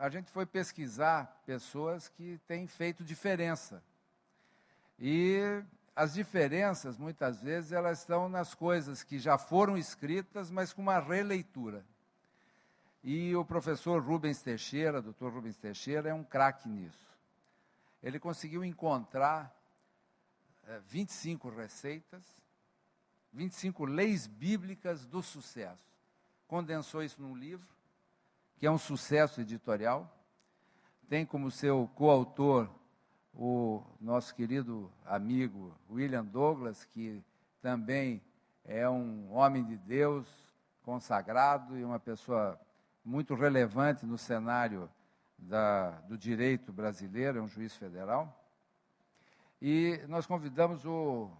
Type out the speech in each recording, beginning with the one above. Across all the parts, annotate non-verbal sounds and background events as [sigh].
a gente foi pesquisar pessoas que têm feito diferença. E as diferenças, muitas vezes, elas estão nas coisas que já foram escritas, mas com uma releitura. E o professor Rubens Teixeira, doutor Rubens Teixeira, é um craque nisso. Ele conseguiu encontrar é, 25 receitas, 25 leis bíblicas do sucesso. Condensou isso num livro, que é um sucesso editorial. Tem como seu coautor o nosso querido amigo William Douglas, que também é um homem de Deus consagrado e uma pessoa muito relevante no cenário da, do direito brasileiro, é um juiz federal. E nós convidamos o,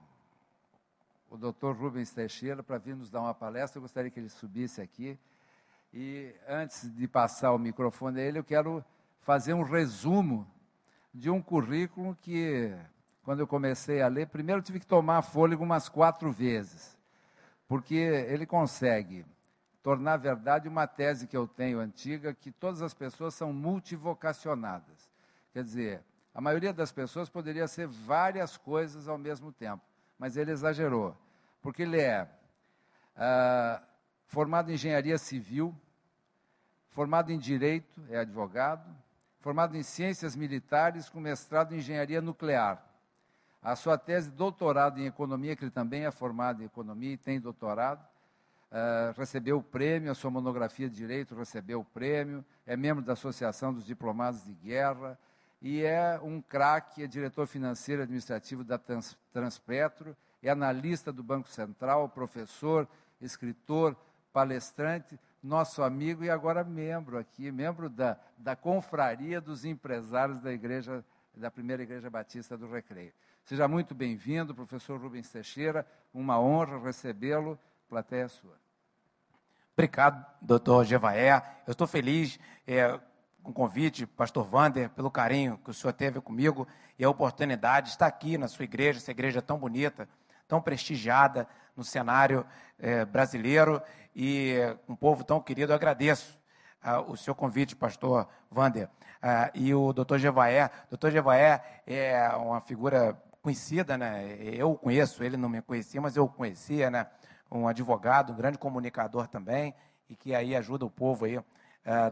o doutor Rubens Teixeira para vir nos dar uma palestra. Eu gostaria que ele subisse aqui. E antes de passar o microfone a ele, eu quero fazer um resumo de um currículo que, quando eu comecei a ler, primeiro tive que tomar fôlego umas quatro vezes, porque ele consegue tornar verdade uma tese que eu tenho antiga, que todas as pessoas são multivocacionadas. Quer dizer, a maioria das pessoas poderia ser várias coisas ao mesmo tempo, mas ele exagerou, porque ele é ah, formado em engenharia civil, formado em direito, é advogado, formado em ciências militares com mestrado em engenharia nuclear. A sua tese de doutorado em economia, que ele também é formado em economia e tem doutorado, uh, recebeu o prêmio, a sua monografia de direito recebeu o prêmio, é membro da Associação dos Diplomados de Guerra, e é um craque, é diretor financeiro administrativo da Trans, Transpetro, é analista do Banco Central, professor, escritor, palestrante, nosso amigo e agora membro aqui, membro da, da confraria dos empresários da igreja, da primeira igreja batista do Recreio. Seja muito bem-vindo, professor Rubens Teixeira, uma honra recebê-lo, plateia sua. Obrigado, doutor Gevaé. Eu estou feliz é, com o convite, pastor Vander, pelo carinho que o senhor teve comigo e a oportunidade de estar aqui na sua igreja, essa igreja tão bonita, tão prestigiada no cenário é, brasileiro e um povo tão querido. Eu agradeço ah, o seu convite, pastor Vander. Ah, e o doutor Gevaé. Doutor Gevaé é uma figura conhecida, né? Eu conheço, ele não me conhecia, mas eu conhecia, né? Um advogado, um grande comunicador também, e que aí ajuda o povo aí uh,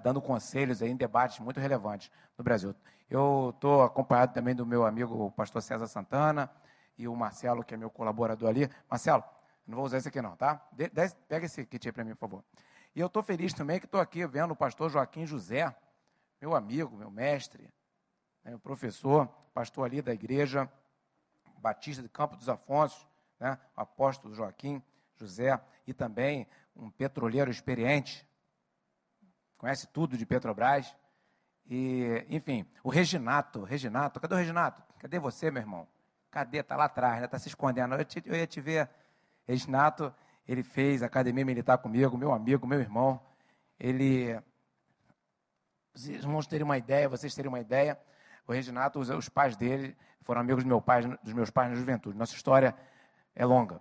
dando conselhos aí em debates muito relevantes no Brasil. Eu estou acompanhado também do meu amigo o pastor César Santana e o Marcelo, que é meu colaborador ali. Marcelo, não vou usar esse aqui não, tá? De, pega esse kit aí para mim, por favor. E eu estou feliz também que estou aqui vendo o pastor Joaquim José, meu amigo, meu mestre, né, meu professor, pastor ali da igreja Batista de Campo dos Afonsos, né, o apóstolo Joaquim José, e também um petroleiro experiente, conhece tudo de Petrobras. E, enfim, o Reginato, Reginato, cadê o Reginato? Cadê você, meu irmão? Cadê? Está lá atrás, está né? se escondendo. Eu, te, eu, ia te ver. Reginato, ele fez academia militar comigo, meu amigo, meu irmão. Ele. Vocês vão terem uma ideia, vocês terem uma ideia. O Reginato, os, os pais dele foram amigos do meu pai, dos meus pais na juventude. Nossa história é longa.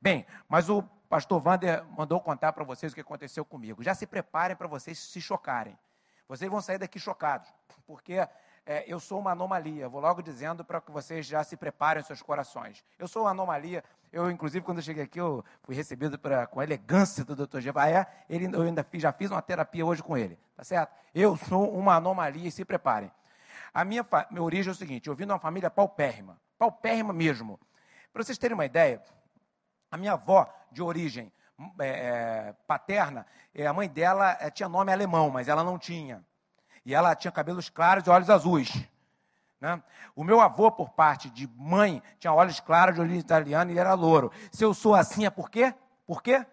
Bem, mas o pastor Wander mandou contar para vocês o que aconteceu comigo. Já se preparem para vocês se chocarem. Vocês vão sair daqui chocados, porque é, eu sou uma anomalia. Vou logo dizendo para que vocês já se preparem seus corações. Eu sou uma anomalia. Eu, inclusive, quando eu cheguei aqui, eu fui recebido pra, com elegância do Dr. Gevaé. Ele, eu ainda fiz, já fiz uma terapia hoje com ele. Tá certo? Eu sou uma anomalia e se preparem. A minha, minha origem é o seguinte: eu vim de uma família paupérrima. Paupérrima mesmo. Para vocês terem uma ideia, a minha avó, de origem é, é, paterna, é, a mãe dela é, tinha nome alemão, mas ela não tinha. E ela tinha cabelos claros e olhos azuis. Né? O meu avô, por parte de mãe, tinha olhos claros de origem italiana e era louro. Se eu sou assim, é por quê? Por quê?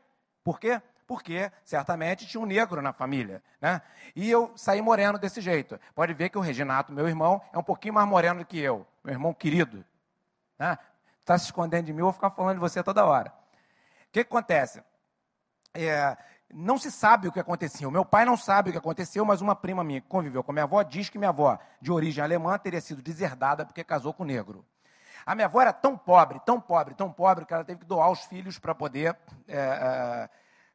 Por quê? Porque certamente tinha um negro na família. Né? E eu saí moreno desse jeito. Pode ver que o Reginato, meu irmão, é um pouquinho mais moreno do que eu. Meu irmão querido. Né? está se escondendo de mim, eu vou ficar falando de você toda hora. O que, que acontece? É, não se sabe o que aconteceu. Meu pai não sabe o que aconteceu, mas uma prima minha que conviveu com a minha avó diz que minha avó, de origem alemã, teria sido deserdada porque casou com negro. A minha avó era tão pobre, tão pobre, tão pobre, que ela teve que doar os filhos para poder é,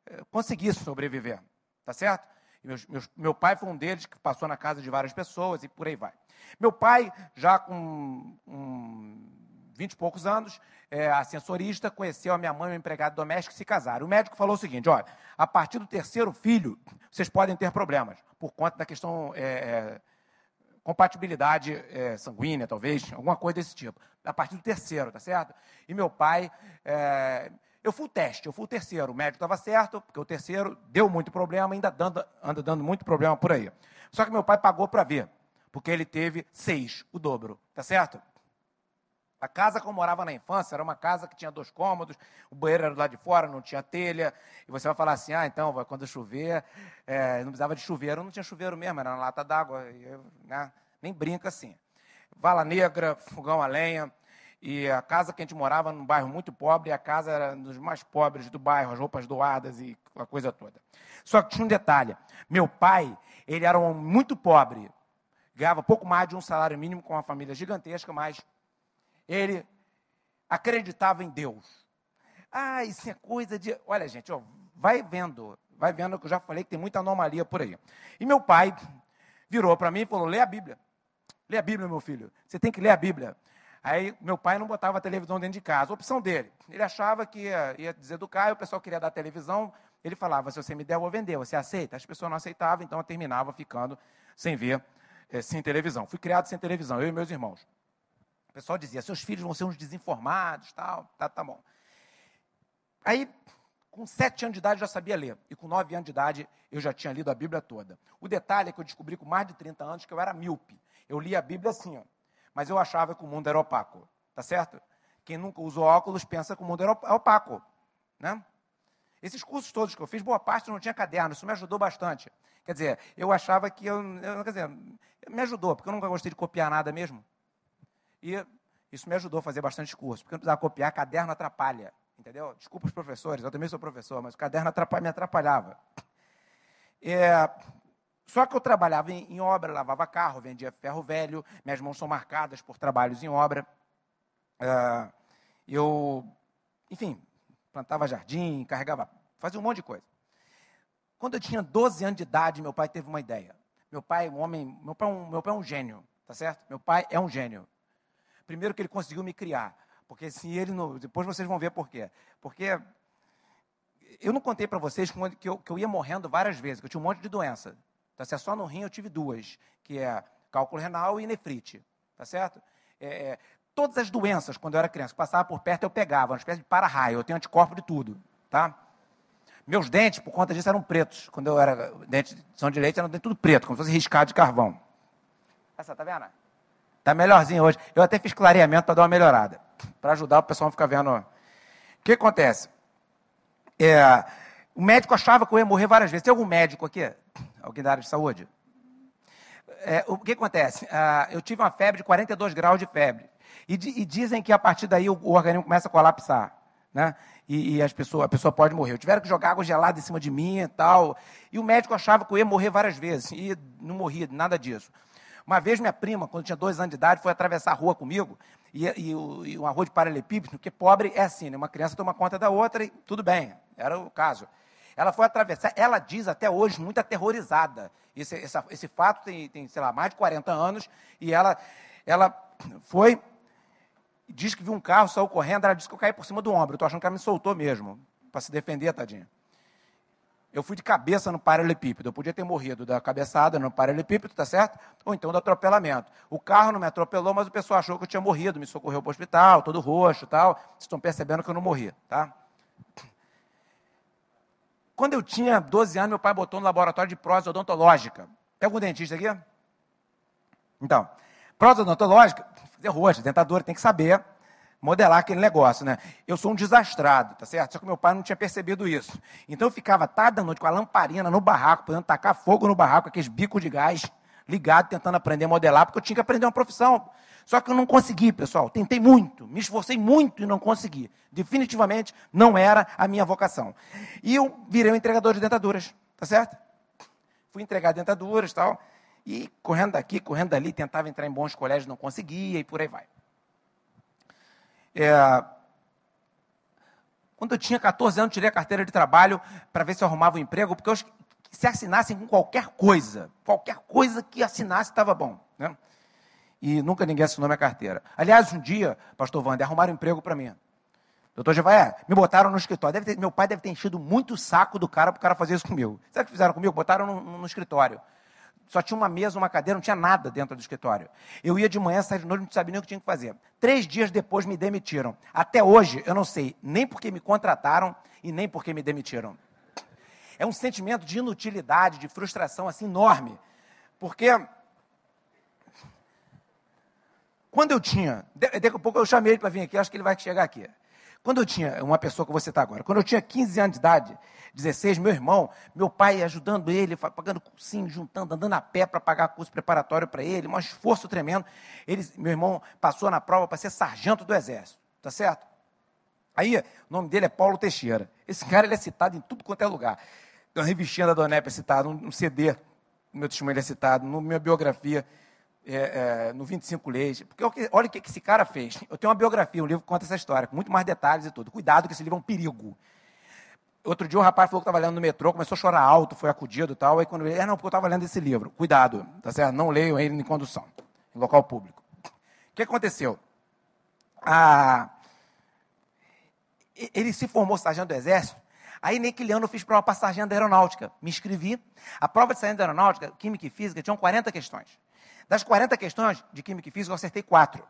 é, conseguir sobreviver. Tá certo? Meus, meus, meu pai foi um deles que passou na casa de várias pessoas e por aí vai. Meu pai, já com um, 20 e poucos anos, é, ascensorista, conheceu a minha mãe, uma empregada doméstica, e se casaram. O médico falou o seguinte: olha, a partir do terceiro filho, vocês podem ter problemas, por conta da questão. É, é, compatibilidade é, sanguínea, talvez, alguma coisa desse tipo. A partir do terceiro, tá certo? E meu pai, é, eu fui o teste, eu fui o terceiro. O médico estava certo, porque o terceiro deu muito problema, ainda dando, anda dando muito problema por aí. Só que meu pai pagou para ver, porque ele teve seis, o dobro, tá certo? A casa que eu morava na infância era uma casa que tinha dois cômodos, o banheiro era do lado de fora, não tinha telha. E você vai falar assim: ah, então, quando chover, é, não precisava de chuveiro. Não tinha chuveiro mesmo, era na lata d'água. Né? Nem brinca assim. Vala negra, fogão a lenha. E a casa que a gente morava num bairro muito pobre, a casa era dos mais pobres do bairro, as roupas doadas e a coisa toda. Só que tinha um detalhe: meu pai, ele era um muito pobre, ganhava pouco mais de um salário mínimo com uma família gigantesca, mas ele acreditava em Deus. Ah, isso é coisa de. Olha, gente, ó, vai vendo, vai vendo que eu já falei que tem muita anomalia por aí. E meu pai virou para mim e falou: lê a Bíblia. Lê a Bíblia, meu filho. Você tem que ler a Bíblia. Aí meu pai não botava a televisão dentro de casa. Opção dele. Ele achava que ia, ia deseducar, e o pessoal queria dar televisão. Ele falava: se você me der, eu vou vender. Você aceita? As pessoas não aceitavam, então eu terminava ficando sem ver, é, sem televisão. Fui criado sem televisão, eu e meus irmãos. O pessoal dizia, seus filhos vão ser uns desinformados, tal, tá, tá bom. Aí, com sete anos de idade, eu já sabia ler. E com nove anos de idade, eu já tinha lido a Bíblia toda. O detalhe é que eu descobri com mais de 30 anos que eu era míope. Eu li a Bíblia assim, ó. Mas eu achava que o mundo era opaco. Tá certo? Quem nunca usou óculos pensa que o mundo era é opaco. Né? Esses cursos todos que eu fiz, boa parte não tinha caderno. Isso me ajudou bastante. Quer dizer, eu achava que eu, eu quer dizer, me ajudou, porque eu nunca gostei de copiar nada mesmo. E isso me ajudou a fazer bastante curso, porque eu não precisava copiar, caderno atrapalha, entendeu? Desculpa os professores, eu também sou professor, mas o caderno atrapalha, me atrapalhava. É, só que eu trabalhava em, em, obra, lavava carro, vendia ferro velho, minhas mãos são marcadas por trabalhos em obra. É, eu, enfim, plantava jardim, carregava, fazia um monte de coisa. Quando eu tinha 12 anos de idade, meu pai teve uma ideia. Meu pai, um homem, meu pai, é um, meu pai é um gênio, tá certo? Meu pai é um gênio. Primeiro que ele conseguiu me criar. Porque se ele não. Depois vocês vão ver por quê. Porque eu não contei para vocês que eu, que eu, ia morrendo várias vezes, que eu tinha um monte de doença. Tá certo? Só no rim eu tive duas, que é cálculo renal e nefrite. Tá certo? É, é, todas as doenças, quando eu era criança, que passava por perto, eu pegava, uma espécie de para-raio. Eu tenho anticorpo de tudo. Tá? Meus dentes, por conta disso, eram pretos. Quando eu era dente são de leite, eram tudo preto, como se fosse riscado de carvão. Essa, tá vendo? Está melhorzinho hoje. Eu até fiz clareamento para dar uma melhorada. Para ajudar o pessoal a ficar vendo. O que acontece? É, o médico achava que eu ia morrer várias vezes. Tem algum médico aqui? Alguém da área de saúde? É, o que acontece? Ah, eu tive uma febre de 42 graus de febre. E, e dizem que a partir daí o, o organismo começa a colapsar. Né? E, e, as pessoas, a pessoa pode morrer. Tiveram que jogar água gelada em cima de mim e tal. E o médico achava que eu ia morrer várias vezes. E não morria, nada disso. Uma vez minha prima, quando tinha dois anos de idade, foi atravessar a rua comigo, e, e, e uma rua de paralelepípedo, porque pobre é assim, né? uma criança toma conta da outra e tudo bem, era o caso. Ela foi atravessar, ela diz até hoje, muito aterrorizada. Esse, esse, esse fato tem, tem, sei lá, mais de 40 anos, e ela, ela foi, diz que viu um carro, saiu correndo, ela disse que eu caí por cima do ombro. Eu estou achando que ela me soltou mesmo, para se defender, tadinha. Eu fui de cabeça no paralelepípedo. Eu podia ter morrido da cabeçada no paralelepípedo, tá certo? Ou então do atropelamento. O carro não me atropelou, mas o pessoal achou que eu tinha morrido, me socorreu para o hospital, todo roxo e tal. Vocês estão percebendo que eu não morri, tá? Quando eu tinha 12 anos, meu pai botou no laboratório de prótese odontológica. Tem algum dentista aqui? Então, prótese odontológica, fazer roxo, dentadura, tem que saber modelar aquele negócio, né? Eu sou um desastrado, tá certo? Só que meu pai não tinha percebido isso. Então eu ficava tarde da noite com a lamparina no barraco, podendo tacar fogo no barraco, aqueles bicos de gás ligado, tentando aprender a modelar, porque eu tinha que aprender uma profissão. Só que eu não consegui, pessoal. Tentei muito, me esforcei muito e não consegui. Definitivamente não era a minha vocação. E eu virei um entregador de dentaduras, tá certo? Fui entregar dentaduras e tal. E correndo daqui, correndo dali, tentava entrar em bons colégios, não conseguia e por aí vai. É, quando eu tinha 14 anos, tirei a carteira de trabalho para ver se eu arrumava um emprego, porque eu se assinassem com qualquer coisa. Qualquer coisa que assinasse estava bom. Né? E nunca ninguém assinou minha carteira. Aliás, um dia, pastor Wander, arrumaram um emprego para mim. Doutor Jevaé, me botaram no escritório. Ter, meu pai deve ter enchido muito o saco do cara para o cara fazer isso comigo. O que fizeram comigo? Botaram no, no, escritório. Só tinha uma mesa, uma cadeira, não tinha nada dentro do escritório. Eu ia de manhã, saía de noite, não sabia nem o que tinha que fazer. Três dias depois me demitiram. Até hoje, eu não sei nem porque me contrataram e nem porque me demitiram. É um sentimento de inutilidade, de frustração assim enorme. Porque quando eu tinha, daqui a pouco eu chamei ele para vir aqui, acho que ele vai chegar aqui. Quando eu tinha, uma pessoa que você está agora, quando eu tinha 15 anos de idade, 16, meu irmão, meu pai ajudando ele, pagando cursinho, juntando, andando a pé para pagar curso preparatório para ele, um esforço tremendo. Ele, meu irmão passou na prova para ser sargento do exército, tá certo? Aí, o nome dele é Paulo Teixeira. Esse cara ele é citado em tudo quanto é lugar. Uma revistinha da Donep é citado, um CD, meu testemunho é citado, na minha biografia é, é, no 25 Leis. Porque olha o que esse cara fez. Eu tenho uma biografia, um livro que conta essa história, com muito mais detalhes e tudo. Cuidado, que esse livro é um perigo. Outro dia um rapaz falou que estava lendo no metrô, começou a chorar alto, foi acudido e tal. Aí quando ele, é, não, porque eu estava lendo esse livro. Cuidado, tá certo? Não leiam ele em condução, em local público. O que aconteceu? Ah, ele se formou sargento do exército, aí naquele ano eu fiz prova para sargento da aeronáutica. Me inscrevi. A prova de sargento da aeronáutica, química e física, tinham 40 questões. Das 40 questões de Química e Física, eu acertei quatro.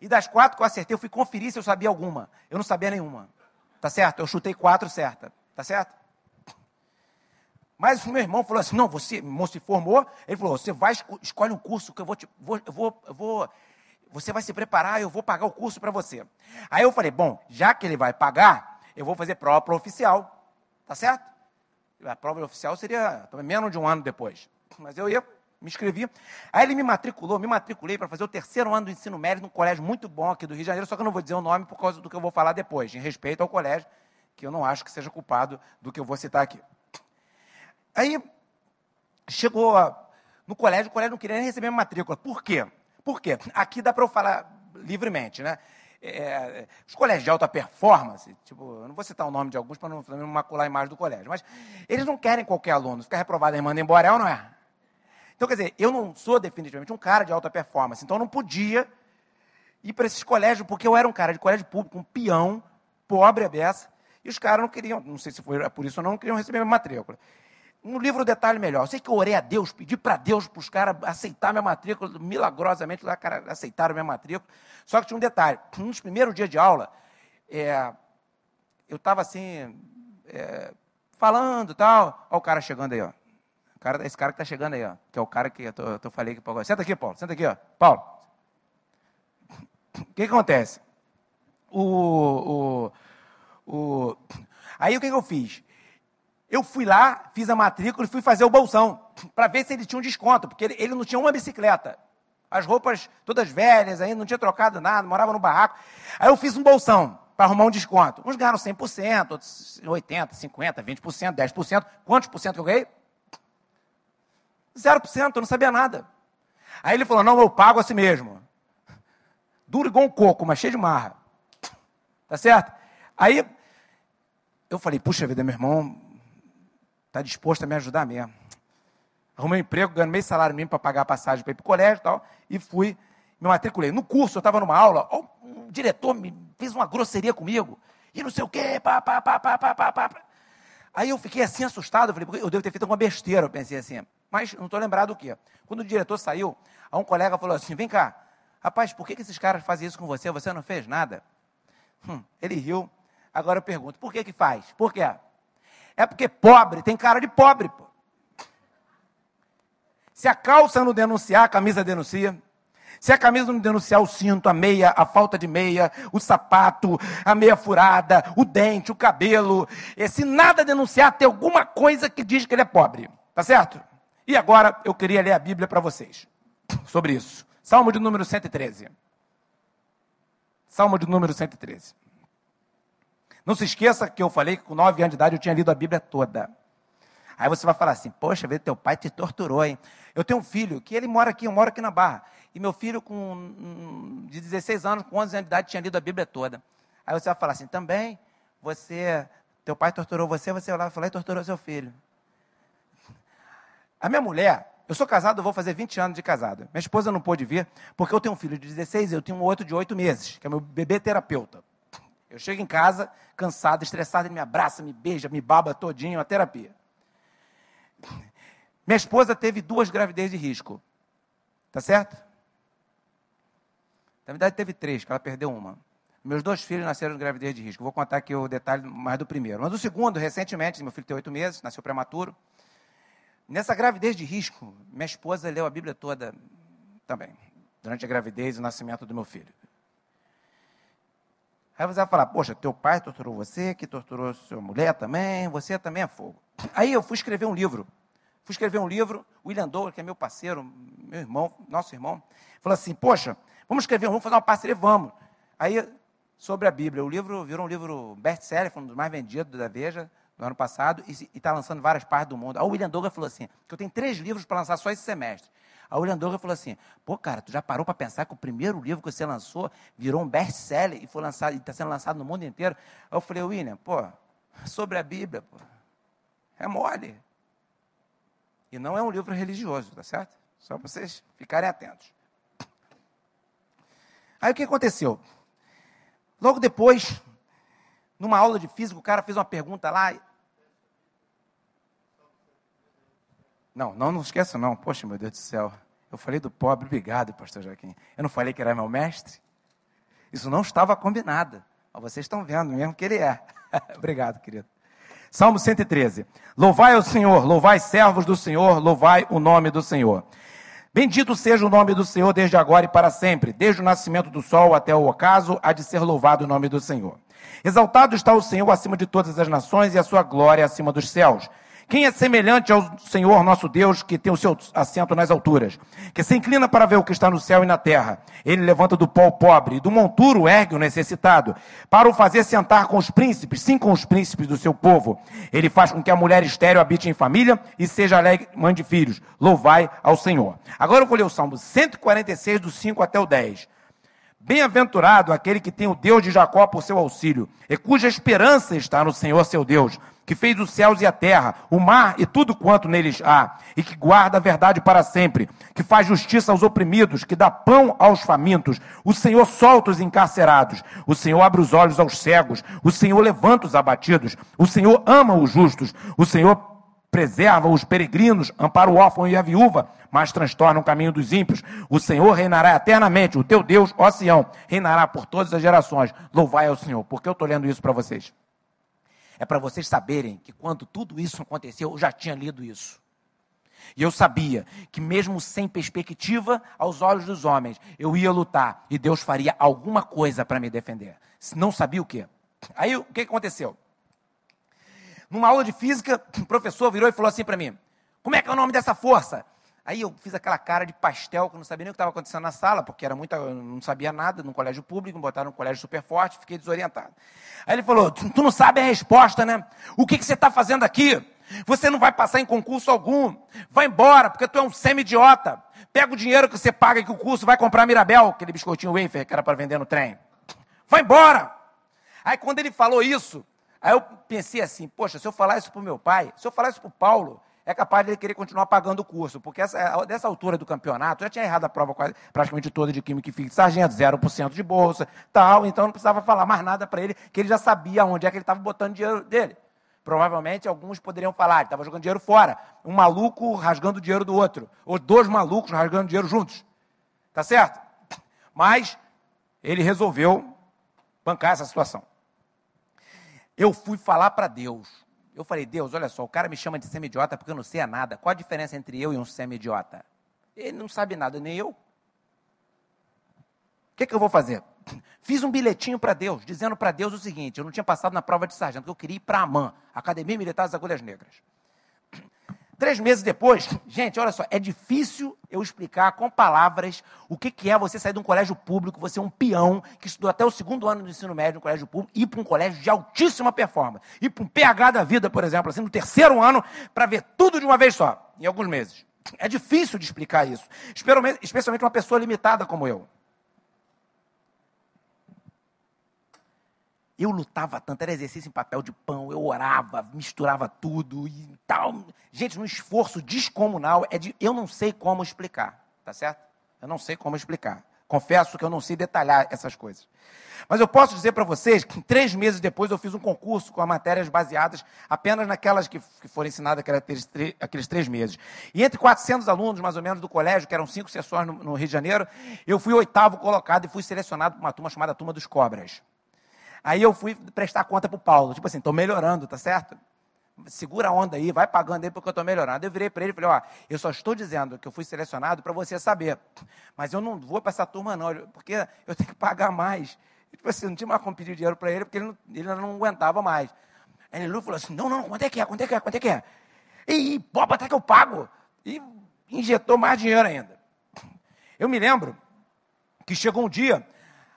E das quatro que eu acertei, eu fui conferir se eu sabia alguma. Eu não sabia nenhuma. Tá certo? Eu chutei quatro certa. Tá certo? Mas o meu irmão falou assim: não, você, moço se formou. Ele falou: você vai, escolhe um curso que eu vou, te, vou, eu vou, eu vou você vai se preparar, eu vou pagar o curso para você. Aí eu falei: bom, já que ele vai pagar, eu vou fazer prova oficial. Tá certo? A prova oficial seria menos de um ano depois. Mas eu ia me inscrevi. Aí ele me matriculou, me matriculei para fazer o terceiro ano do ensino médio num colégio muito bom aqui do Rio de Janeiro, só que eu não vou dizer o nome por causa do que eu vou falar depois, em respeito ao colégio, que eu não acho que seja culpado do que eu vou citar aqui. Aí chegou no colégio, o colégio não queria nem receber minha matrícula. Por quê? Por quê? Aqui dá para eu falar livremente, né? É, os colégios de alta performance, tipo, eu não vou citar o nome de alguns para não, não macular a imagem do colégio, mas eles não querem qualquer aluno. Ficar reprovado e manda embora, é ou não é? Então, quer dizer, eu não sou definitivamente um cara de alta performance, então eu não podia ir para esses colégios, porque eu era um cara de colégio público, um peão, pobre a beça, e os caras não queriam, não sei se foi por isso ou não, não queriam receber minha matrícula. No livro detalhe melhor. Eu sei que eu orei a Deus, pedi para Deus, para os caras aceitar minha matrícula, milagrosamente lá, cara, aceitaram minha matrícula. Só que tinha um detalhe. Nos primeiros dias de aula, é, eu estava assim, é, falando tal. Olha o cara chegando aí, ó cara, esse cara que está chegando aí, ó, que é o cara que eu, tô, eu falei aqui. Senta aqui, Paulo. Senta aqui, ó. Paulo. O que, que acontece? O, o, o, aí o que, que eu fiz? Eu fui lá, fiz a matrícula e fui fazer o bolsão, para ver se ele tinha um desconto, porque ele, ele não tinha uma bicicleta. As roupas todas velhas, ainda não tinha trocado nada, morava no barraco. Aí eu fiz um bolsão para arrumar um desconto. Uns ganharam 100%, outros 80%, 50%, 20%, 10%. Quantos por cento que eu ganhei? 0%, eu não sabia nada. Aí ele falou: não, eu pago assim mesmo. Duro igual um coco, mas cheio de marra. Tá certo? Aí eu falei: puxa vida, meu irmão está disposto a me ajudar mesmo. Arrumei um emprego, ganhei meio salário mínimo para pagar a passagem para ir para o colégio e tal, e fui, me matriculei. No curso, eu estava numa aula, o diretor me fez uma grosseria comigo, e não sei o quê, pá, pá, pá, pá, pá, pá, pá. Aí eu fiquei assim assustado, eu falei, eu devo ter feito alguma besteira, eu pensei assim mas não estou lembrado o quê. Quando o diretor saiu, um colega falou assim: vem cá, rapaz, por que, que esses caras fazem isso com você? Você não fez nada? Hum, ele riu. Agora eu pergunto: por que, que faz? Por quê? É porque pobre tem cara de pobre. Pô. Se a calça não denunciar, a camisa denuncia. Se a camisa não denunciar o cinto, a meia, a falta de meia, o sapato, a meia furada, o dente, o cabelo, se nada denunciar, tem alguma coisa que diz que ele é pobre. Tá certo? E agora eu queria ler a Bíblia para vocês sobre isso. Salmo de número 113. Salmo de número 113. Não se esqueça que eu falei que com 9 anos de idade eu tinha lido a Bíblia toda. Aí você vai falar assim: Poxa, vê, teu pai te torturou, hein? Eu tenho um filho que ele mora aqui, eu moro aqui na Barra. E meu filho, com de 16 anos, com 11 anos de idade, tinha lido a Bíblia toda. Aí você vai falar assim: Também, você, teu pai torturou você, você vai lá e torturou seu filho. A minha mulher, eu sou casado, vou fazer 20 anos de casado. Minha esposa não pôde vir, porque eu tenho um filho de 16 e eu tenho um outro de 8 meses, que é meu bebê terapeuta. Eu chego em casa, cansado, estressado, ele me abraça, me beija, me baba todinho, a terapia. Minha esposa teve duas gravidezes de risco. Tá certo? Na verdade, teve três, que ela perdeu uma. Meus dois filhos nasceram de gravidez de risco. Vou contar aqui o detalhe mais do primeiro. Mas o segundo, recentemente, meu filho tem oito meses, nasceu prematuro. Nessa gravidez de risco, minha esposa leu a Bíblia toda também, durante a gravidez e o nascimento do meu filho. Aí você vai falar, poxa, teu pai torturou você, que torturou sua mulher também, você também é fogo. Aí eu fui escrever um livro. Fui escrever um livro, o William Douglas, que é meu parceiro, meu irmão, nosso irmão, falou assim, poxa, vamos escrever, vamos fazer uma parceria, vamos. Aí, sobre a Bíblia, o livro virou um livro best-seller, foi um dos mais vendidos da Veja, do ano passado, e está lançando várias partes do mundo. Aí o William Douglas falou assim, que eu tenho três livros para lançar só esse semestre. Aí o William Douglas falou assim, pô, cara, tu já parou para pensar que o primeiro livro que você lançou virou um best-seller e foi lançado, está sendo lançado no mundo inteiro? Aí eu falei, William, pô, sobre a Bíblia, pô, é mole. E não é um livro religioso, tá certo? Só para vocês ficarem atentos. Aí o que aconteceu? Logo depois, numa aula de física, o cara fez uma pergunta lá. Não, não, não esqueça não. Poxa, meu Deus do céu. Eu falei do pobre, obrigado, pastor Joaquim. Eu não falei que era meu mestre? Isso não estava combinado. Mas vocês estão vendo mesmo que ele é. [laughs] obrigado, querido. Salmo 113. Louvai ao Senhor, louvai servos do Senhor, louvai o nome do Senhor. Bendito seja o nome do Senhor desde agora e para sempre, desde o nascimento do sol até o ocaso, há de ser louvado o nome do Senhor. Exaltado está o Senhor acima de todas as nações e a sua glória acima dos céus. Quem é semelhante ao Senhor nosso Deus, que tem o seu assento nas alturas, que se inclina para ver o que está no céu e na terra? Ele levanta do pó o pobre, e do monturo ergue o necessitado, para o fazer sentar com os príncipes, sim com os príncipes do seu povo. Ele faz com que a mulher estéreo habite em família e seja alegre mãe de filhos. Louvai ao Senhor. Agora eu vou ler o Salmo 146, do 5 até o 10. Bem-aventurado aquele que tem o Deus de Jacó por seu auxílio, e cuja esperança está no Senhor seu Deus, que fez os céus e a terra, o mar e tudo quanto neles há, e que guarda a verdade para sempre, que faz justiça aos oprimidos, que dá pão aos famintos. O Senhor solta os encarcerados, o Senhor abre os olhos aos cegos, o Senhor levanta os abatidos, o Senhor ama os justos, o Senhor preserva os peregrinos, ampara o órfão e a viúva, mas transtorna o caminho dos ímpios. O Senhor reinará eternamente, o teu Deus, ó Sião, reinará por todas as gerações. Louvai ao Senhor. Por que eu estou lendo isso para vocês? É para vocês saberem que quando tudo isso aconteceu, eu já tinha lido isso. E eu sabia que, mesmo sem perspectiva aos olhos dos homens, eu ia lutar e Deus faria alguma coisa para me defender. Não sabia o quê. Aí o que aconteceu? Numa aula de física, o professor virou e falou assim para mim: Como é que é o nome dessa força? Aí eu fiz aquela cara de pastel, que não sabia nem o que estava acontecendo na sala, porque era muita, não sabia nada, no colégio público, me botaram no colégio super forte, fiquei desorientado. Aí ele falou: Tu não sabe a resposta, né? O que, que você está fazendo aqui? Você não vai passar em concurso algum. Vai embora, porque tu é um semi-idiota. Pega o dinheiro que você paga aqui o curso, vai comprar Mirabel, aquele biscoitinho wafer que era para vender no trem. Vai embora! Aí quando ele falou isso, Aí eu pensei assim, poxa, se eu falar isso para o meu pai, se eu falar isso para o Paulo, é capaz de ele querer continuar pagando o curso, porque essa, dessa altura do campeonato, já tinha errado a prova quase, praticamente toda de Química e Física Sargento, 0% de bolsa, tal, então não precisava falar mais nada para ele, que ele já sabia onde é que ele estava botando dinheiro dele. Provavelmente alguns poderiam falar, ele estava jogando dinheiro fora, um maluco rasgando dinheiro do outro, ou dois malucos rasgando dinheiro juntos. Tá certo? Mas ele resolveu bancar essa situação. Eu fui falar para Deus. Eu falei, Deus, olha só, o cara me chama de semi-idiota porque eu não sei a nada. Qual a diferença entre eu e um semi-idiota? Ele não sabe nada, nem eu. O que, que eu vou fazer? [laughs] Fiz um bilhetinho para Deus, dizendo para Deus o seguinte: eu não tinha passado na prova de sargento, eu queria ir para a AMAN, Academia Militar das Agulhas Negras. Três meses depois, gente, olha só, é difícil eu explicar com palavras o que, que é você sair de um colégio público, você é um peão que estudou até o segundo ano do ensino médio no colégio público, ir para um colégio de altíssima performance, ir para um PH da vida, por exemplo, assim, no terceiro ano, para ver tudo de uma vez só, em alguns meses. É difícil de explicar isso, especialmente uma pessoa limitada como eu. Eu lutava tanto, era exercício em papel de pão, eu orava, misturava tudo e tal. Gente, num esforço descomunal, é de, eu não sei como explicar, tá certo? Eu não sei como explicar. Confesso que eu não sei detalhar essas coisas. Mas eu posso dizer para vocês que três meses depois eu fiz um concurso com matérias baseadas apenas naquelas que, que foram ensinadas aqueles, aqueles três meses. E entre 400 alunos, mais ou menos, do colégio, que eram cinco sessões no, no Rio de Janeiro, eu fui oitavo colocado e fui selecionado para uma turma chamada Turma dos Cobras. Aí eu fui prestar conta para o Paulo, tipo assim, estou melhorando, tá certo? segura a onda aí, vai pagando aí porque eu estou melhorando. Eu virei para ele e falei, ó, eu só estou dizendo que eu fui selecionado para você saber, mas eu não vou para essa turma não, porque eu tenho que pagar mais. Tipo assim, não tinha mais como pedir dinheiro para ele, porque ele não, ele não aguentava mais. Aí ele falou assim, não, não, quanto é que é, quanto é que é, quanto é que é? E, pô, até que eu pago. E injetou mais dinheiro ainda. Eu me lembro que chegou um dia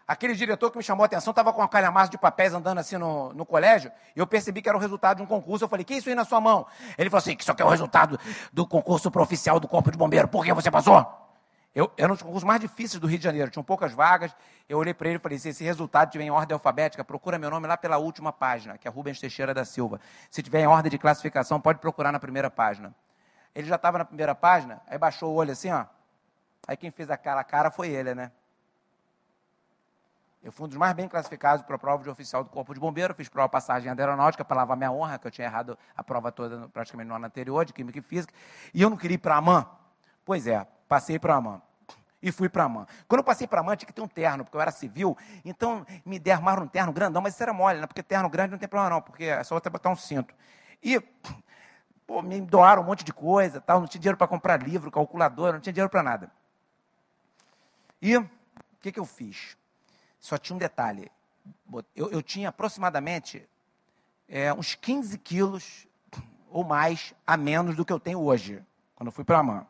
Aquele diretor que me chamou a atenção estava com uma calhamaça de papéis andando assim no, no colégio, e eu percebi que era o resultado de um concurso. Eu falei, que isso aí na sua mão? Ele falou assim, que isso aqui é o resultado do concurso oficial do Corpo de Bombeiro. Por que você passou? Eu, era um dos concursos mais difíceis do Rio de Janeiro, tinham poucas vagas. Eu olhei para ele e falei: se esse resultado tiver em ordem alfabética, procura meu nome lá pela última página, que é Rubens Teixeira da Silva. Se tiver em ordem de classificação, pode procurar na primeira página. Ele já estava na primeira página, aí baixou o olho assim, ó. Aí quem fez aquela cara foi ele, né? Eu fui um dos mais bem classificados para a prova de oficial do Corpo de Bombeiro. Fiz prova passagem aeronáutica para lavar minha honra, que eu tinha errado a prova toda praticamente no ano anterior, de Química e Física. E eu não queria ir para a AMAN. Pois é, passei para a AMAN. E fui para a AMAN. Quando eu passei para a AMAN, tinha que ter um terno, porque eu era civil. Então, me dermaram um terno grandão, mas isso era mole, né? Porque terno grande não tem problema não, porque é só até botar um cinto. E pô, me doaram um monte de coisa, tal. não tinha dinheiro para comprar livro, calculadora, não tinha dinheiro para nada. E o que, que eu fiz? Só tinha um detalhe. Eu, eu tinha aproximadamente é, uns 15 quilos ou mais a menos do que eu tenho hoje, quando eu fui para a mão.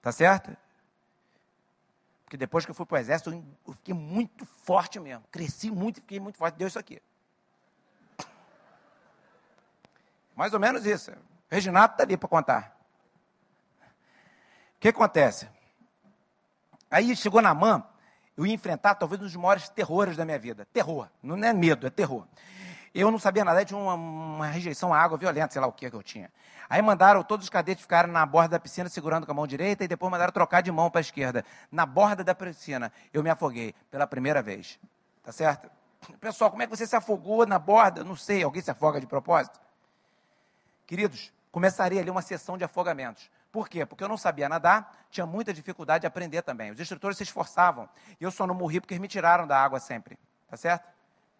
Tá certo? Porque depois que eu fui para o exército, eu fiquei muito forte mesmo. Cresci muito, fiquei muito forte. Deu isso aqui. Mais ou menos isso. Reginato está ali para contar. O que acontece? Aí chegou na mão, eu ia enfrentar talvez um dos maiores terrores da minha vida. Terror. Não é medo, é terror. Eu não sabia nada, tinha uma, uma rejeição à água violenta, sei lá o que que eu tinha. Aí mandaram todos os cadetes ficarem na borda da piscina segurando com a mão direita e depois mandaram trocar de mão para a esquerda. Na borda da piscina, eu me afoguei pela primeira vez. Tá certo? Pessoal, como é que você se afogou na borda? Não sei, alguém se afoga de propósito? Queridos, começaria ali uma sessão de afogamentos. Por quê? Porque eu não sabia nadar, tinha muita dificuldade de aprender também. Os instrutores se esforçavam. E eu só não morri porque eles me tiraram da água sempre. Tá certo?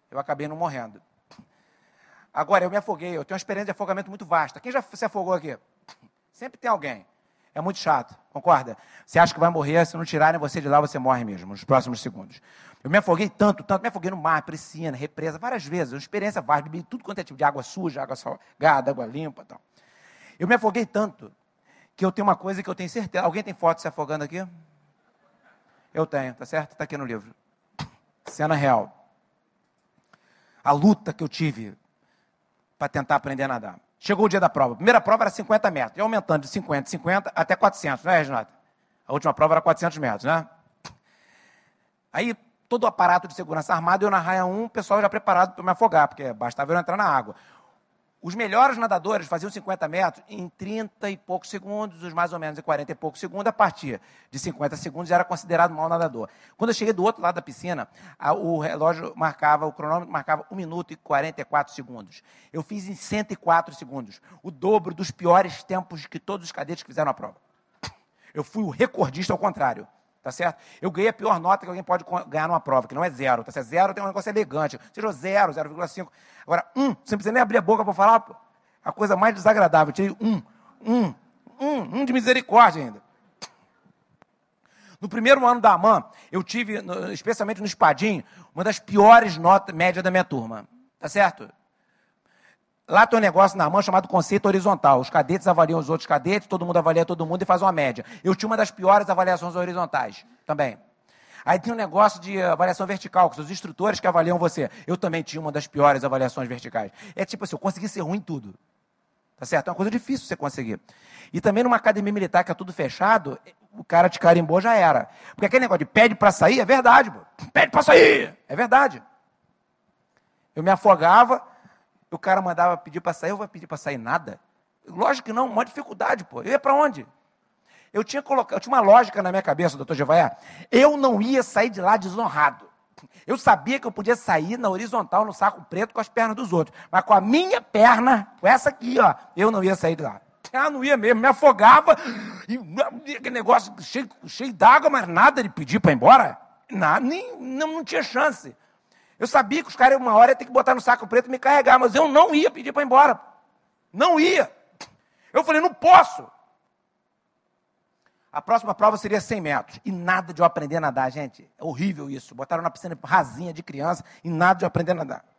Eu acabei não morrendo. Agora, eu me afoguei. Eu tenho uma experiência de afogamento muito vasta. Quem já se afogou aqui? Sempre tem alguém. É muito chato, concorda? Você acha que vai morrer, se não tirarem você de lá, você morre mesmo, nos próximos segundos. Eu me afoguei tanto, tanto, me afoguei no mar, piscina, represa, várias vezes. Uma experiência vasta, bebi tudo quanto é tipo de água suja, água salgada, água limpa tal. Eu me afoguei tanto que eu tenho uma coisa que eu tenho certeza. Alguém tem foto se afogando aqui? Eu tenho, tá certo? Está aqui no livro. Cena real. A luta que eu tive para tentar aprender a nadar. Chegou o dia da prova. A primeira prova era 50 metros, e aumentando de 50, 50 até 400, não é, Reginaldo? A última prova era 400 metros, né? Aí, todo o aparato de segurança armado, eu na raia 1, o pessoal já preparado para me afogar, porque bastava eu entrar na água. Os melhores nadadores faziam 50 metros em 30 e poucos segundos, os mais ou menos em 40 e poucos segundos. A partir de 50 segundos já era considerado mau nadador. Quando eu cheguei do outro lado da piscina, a, o relógio marcava, o cronômetro marcava 1 minuto e 44 segundos. Eu fiz em 104 segundos, o dobro dos piores tempos que todos os cadetes fizeram a prova. Eu fui o recordista ao contrário. Tá certo? Eu ganhei a pior nota que alguém pode ganhar numa prova, que não é zero. Tá certo? Zero tem um negócio elegante. Seja zero, 0,5. Agora, um, você não precisa nem abrir a boca para falar a coisa mais desagradável. Eu tirei um, um, um, um de misericórdia ainda. No primeiro ano da AMAN, eu tive, especialmente no Espadim, uma das piores notas médias da minha turma. Tá certo? Lá tem um negócio na mão chamado conceito horizontal. Os cadetes avaliam os outros cadetes, todo mundo avalia todo mundo e faz uma média. Eu tinha uma das piores avaliações horizontais também. Aí tem um negócio de avaliação vertical, que são os instrutores que avaliam você. Eu também tinha uma das piores avaliações verticais. É tipo assim, eu consegui ser ruim em tudo. Tá certo? É uma coisa difícil você conseguir. E também numa academia militar que é tudo fechado, o cara te carimbou já era. Porque aquele negócio de pede para sair é verdade, pô. Pede para sair! É verdade. Eu me afogava, o cara mandava pedir para sair, eu vou pedir para sair nada. Lógico que não, uma dificuldade, pô. Eu ia para onde? Eu tinha colocado, tinha uma lógica na minha cabeça, doutor Jevaé. Eu não ia sair de lá desonrado. Eu sabia que eu podia sair na horizontal, no saco preto, com as pernas dos outros. Mas com a minha perna, com essa aqui, ó, eu não ia sair de lá. Ah, não ia mesmo, me afogava, e aquele negócio cheio, cheio d'água, mas nada de pedir para ir embora. Nada, nem, não, não tinha chance. Eu sabia que os caras, uma hora, iam ter que botar no saco preto e me carregar, mas eu não ia pedir para ir embora. Não ia. Eu falei, não posso. A próxima prova seria 100 metros. E nada de eu aprender a nadar, gente. É horrível isso. Botaram na piscina rasinha de criança e nada de eu aprender a nadar.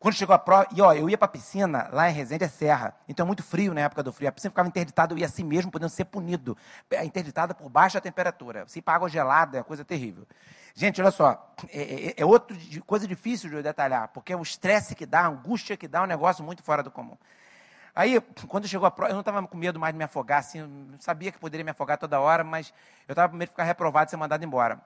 Quando chegou a prova, e ó, eu ia para a piscina, lá em Resende é serra, então é muito frio na época do frio. A piscina ficava interditada, eu ia assim mesmo, podendo ser punido. É interditada por baixa temperatura. Se para água gelada, é coisa terrível. Gente, olha só, é, é, é outra coisa difícil de detalhar, porque o estresse que dá, a angústia que dá, é um negócio muito fora do comum. Aí, quando chegou a prova, eu não estava com medo mais de me afogar, assim, eu sabia que poderia me afogar toda hora, mas eu estava com medo de ficar reprovado e ser mandado embora.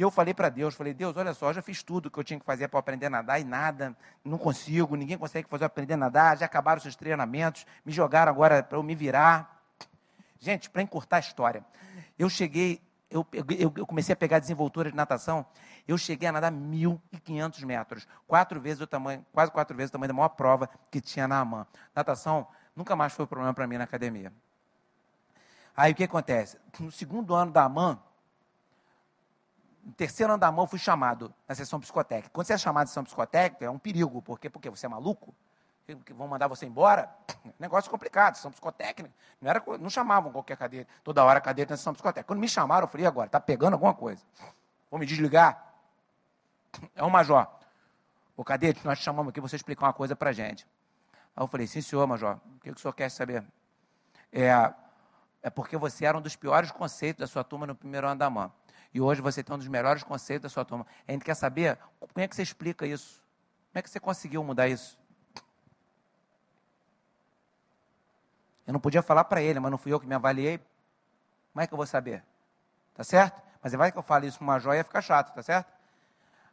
E eu falei para Deus, falei, Deus, olha só, já fiz tudo que eu tinha que fazer para aprender a nadar e nada, não consigo, ninguém consegue fazer eu aprender a nadar, já acabaram os seus treinamentos, me jogaram agora para eu me virar. Gente, para encurtar a história, eu cheguei, eu, eu, eu comecei a pegar desenvoltura de natação, eu cheguei a nadar 1.500 metros, quatro vezes o tamanho, quase quatro vezes o tamanho da maior prova que tinha na AMAN. Natação nunca mais foi um problema para mim na academia. Aí o que acontece? No segundo ano da AMAN, no terceiro eu fui chamado na sessão psicotécnica. Quando você é chamado na sessão psicotécnica, é um perigo, porque, porque você é maluco? vão mandar você embora? [coughs] Negócio complicado, sessão psicotécnica. Não, era, não chamavam qualquer cadeira, toda hora cadeira na sessão psicotécnica. Quando me chamaram, eu falei, agora, está pegando alguma coisa? Vou me desligar? [coughs] É o major. O cadete, nós te chamamos aqui, você explicar uma coisa para gente. Aí eu falei, sim, senhor, major, o que o senhor quer saber? É, é porque você era um dos piores conceitos da sua turma no primeiro ano da mão. E hoje você tem um dos melhores conceitos da sua turma. A gente quer saber como é que você explica isso? Como é que você conseguiu mudar isso? Eu não podia falar para ele, mas não fui eu que me avaliei. Como é que eu vou saber? Tá certo? Mas vai que eu falo isso o major ia ficar chato, tá certo?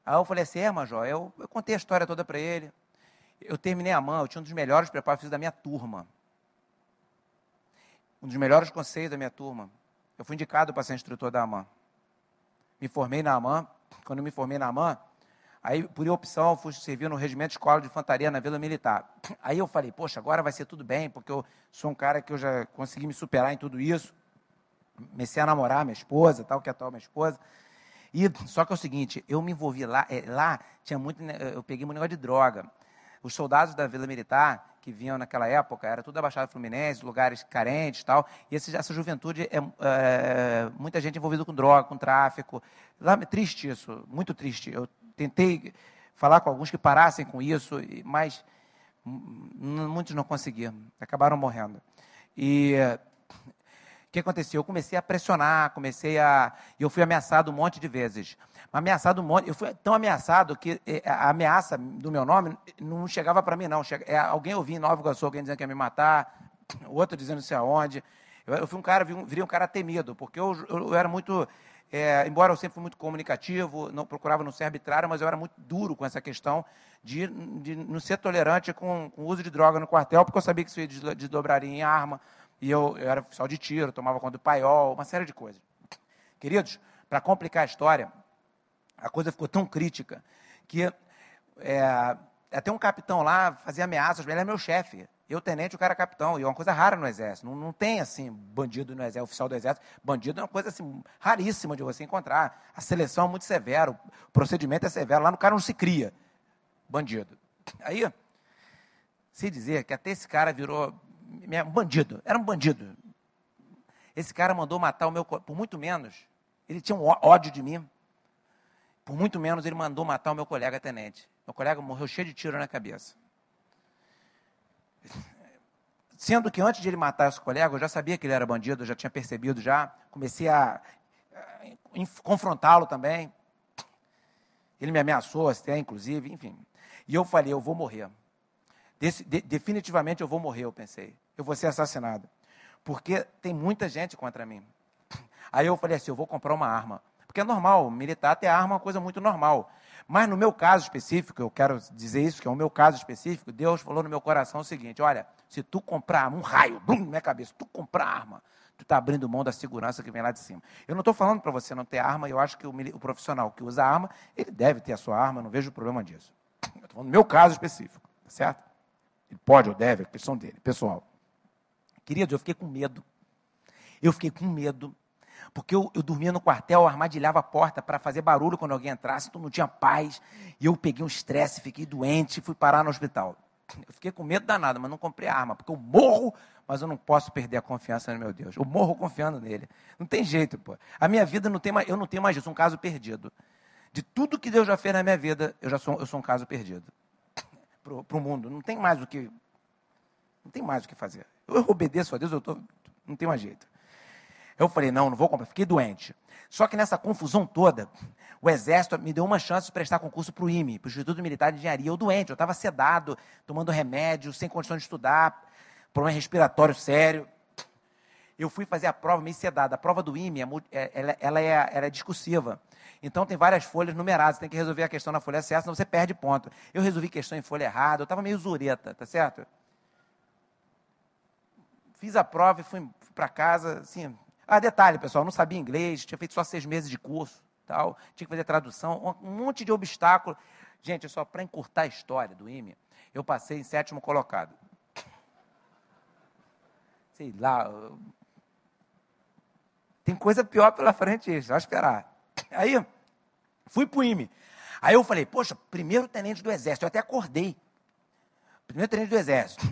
Aí eu falei assim, é, Major, eu, eu contei a história toda para ele. Eu terminei a mão, eu tinha um dos melhores preparos físicos da minha turma. Um dos melhores conceitos da minha turma. Eu fui indicado para ser instrutor da AMAN. Me formei na AMAN. Quando eu me formei na AMAN, aí, por opção, fui servir no Regimento Escola de Infantaria na Vila Militar. Aí eu falei, poxa, agora vai ser tudo bem, porque eu sou um cara que eu já consegui me superar em tudo isso. Comecei a namorar minha esposa, tal, que é a atual minha esposa. E, só que é o seguinte, eu me envolvi lá, é, lá tinha muito, eu peguei muito negócio de droga. Os soldados da Vila Militar, que vinham naquela época, era tudo da Baixada Fluminense, lugares carentes tal, e esse, essa juventude, é, é, muita gente envolvida com droga, com tráfico. Lá, triste isso, muito triste. Eu tentei falar com alguns que parassem com isso, mas muitos não conseguiram, acabaram morrendo. E o que aconteceu? Eu comecei a pressionar, comecei a. Eu fui ameaçado um monte de vezes. Ameaçado um monte. Eu fui tão ameaçado que eh, a ameaça do meu nome não chegava para mim, não. É, alguém ouvia em Nova Iguaçu, alguém dizendo que ia me matar, [clears throat] outro dizendo não sei aonde. Eu, eu fui um cara, virei um cara temido, porque eu, eu, eu era muito. É, embora eu sempre fui muito comunicativo, não procurava não ser arbitrário, mas eu era muito duro com essa questão de, de não ser tolerante com, com o uso de droga no quartel, porque eu sabia que isso ia desdobraria em arma, e eu, eu era oficial de tiro, tomava conta do paiol, uma série de coisas. Queridos, para complicar a história, a coisa ficou tão crítica que é, até um capitão lá fazia ameaças, ele era meu chefe. Eu, tenente, o cara é capitão. E é uma coisa rara no Exército. Não, não tem, assim, bandido no Exército, oficial do Exército. Bandido é uma coisa, assim, raríssima de você encontrar. A seleção é muito severa, o procedimento é severo. Lá no cara não se cria bandido. Aí, se dizer que até esse cara virou um bandido, era um bandido. Esse cara mandou matar o meu, por muito menos, ele tinha um ódio de mim. Por muito menos ele mandou matar o meu colega tenente. Meu colega morreu cheio de tiro na cabeça. Sendo que antes de ele matar esse colega, eu já sabia que ele era bandido, eu já tinha percebido já. Comecei a, a confrontá-lo também. Ele me ameaçou até, inclusive, enfim. E eu falei, eu vou morrer. Desse, de, definitivamente eu vou morrer, eu pensei. Eu vou ser assassinado. Porque tem muita gente contra mim. Aí eu falei assim, eu vou comprar uma arma. Porque é normal, militar ter arma é uma coisa muito normal. Mas no meu caso específico, eu quero dizer isso, que é o meu caso específico, Deus falou no meu coração o seguinte: olha, se tu comprar um raio, blum, na minha cabeça, tu comprar arma, tu está abrindo mão da segurança que vem lá de cima. Eu não estou falando para você não ter arma, eu acho que o, o, profissional que usa arma, ele deve ter a sua arma, não vejo problema disso. Eu estou falando do meu caso específico, certo? Ele pode ou deve, é questão dele, pessoal. Querido, eu fiquei com medo. Eu fiquei com medo porque eu, eu dormia no quartel, armadilhava a porta para fazer barulho quando alguém entrasse, então não tinha paz. E eu peguei um estresse, fiquei doente, fui parar no hospital. Eu fiquei com medo danado, mas não comprei arma, porque eu morro, mas eu não posso perder a confiança no meu Deus. Eu morro confiando nele. Não tem jeito, pô. A minha vida não tem mais, eu não tenho mais isso, um caso perdido. De tudo que Deus já fez na minha vida, eu já sou, eu sou um caso perdido. Para o mundo. Não tem mais o que. Não tem mais o que fazer. Eu obedeço a Deus, eu tô, não tem mais jeito. Eu falei, não, não vou comprar, fiquei doente. Só que nessa confusão toda, o Exército me deu uma chance de prestar concurso para o IME, para o Instituto Militar de Engenharia. Eu doente, eu estava sedado, tomando remédio, sem condições de estudar, problema respiratório sério. Eu fui fazer a prova meio sedada. A prova do IME, é, ela, é, ela é discursiva. Então tem várias folhas numeradas, tem que resolver a questão na folha certa, senão você perde ponto. Eu resolvi questão em folha errada, eu estava meio zureta, tá certo? Fiz a prova e fui para casa, assim, ah, detalhe, pessoal, não sabia inglês, tinha feito só seis meses de curso, tal, tinha que fazer tradução, um monte de obstáculo. Gente, só para encurtar a história do IME, eu passei em sétimo colocado. Sei lá, tem coisa pior pela frente, só esperar. Aí, fui para o IME. Aí eu falei, poxa, primeiro tenente do Exército, eu até acordei. Primeiro tenente do Exército.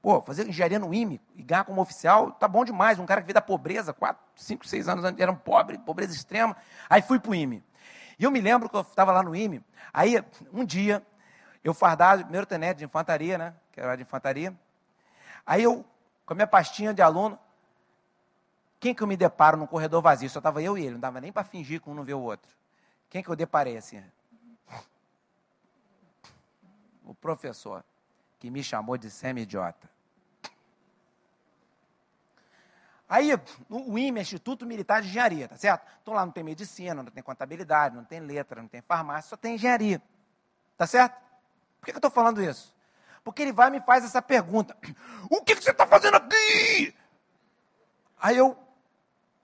Pô, fazer engenharia no IME e ganhar como oficial, tá bom demais. Um cara que veio da pobreza, quatro, cinco, seis anos antes, era um pobre, pobreza extrema. Aí fui para o IME. E eu me lembro que eu estava lá no IME, aí um dia, eu fardado, primeiro tenente de infantaria, né? Que era de infantaria. Aí eu, com a minha pastinha de aluno, quem que eu me deparo num corredor vazio? Só estava eu e ele, não dava nem para fingir que um não vê o outro. Quem que eu deparei assim? O professor, que me chamou de semi-idiota. Aí, o IME, Instituto Militar de Engenharia, tá certo? Então lá não tem medicina, não tem contabilidade, não tem letra, não tem farmácia, só tem engenharia. Tá certo? Por que, que eu estou falando isso? Porque ele vai e me faz essa pergunta: [clears throat] O que, que você está fazendo aqui? Aí eu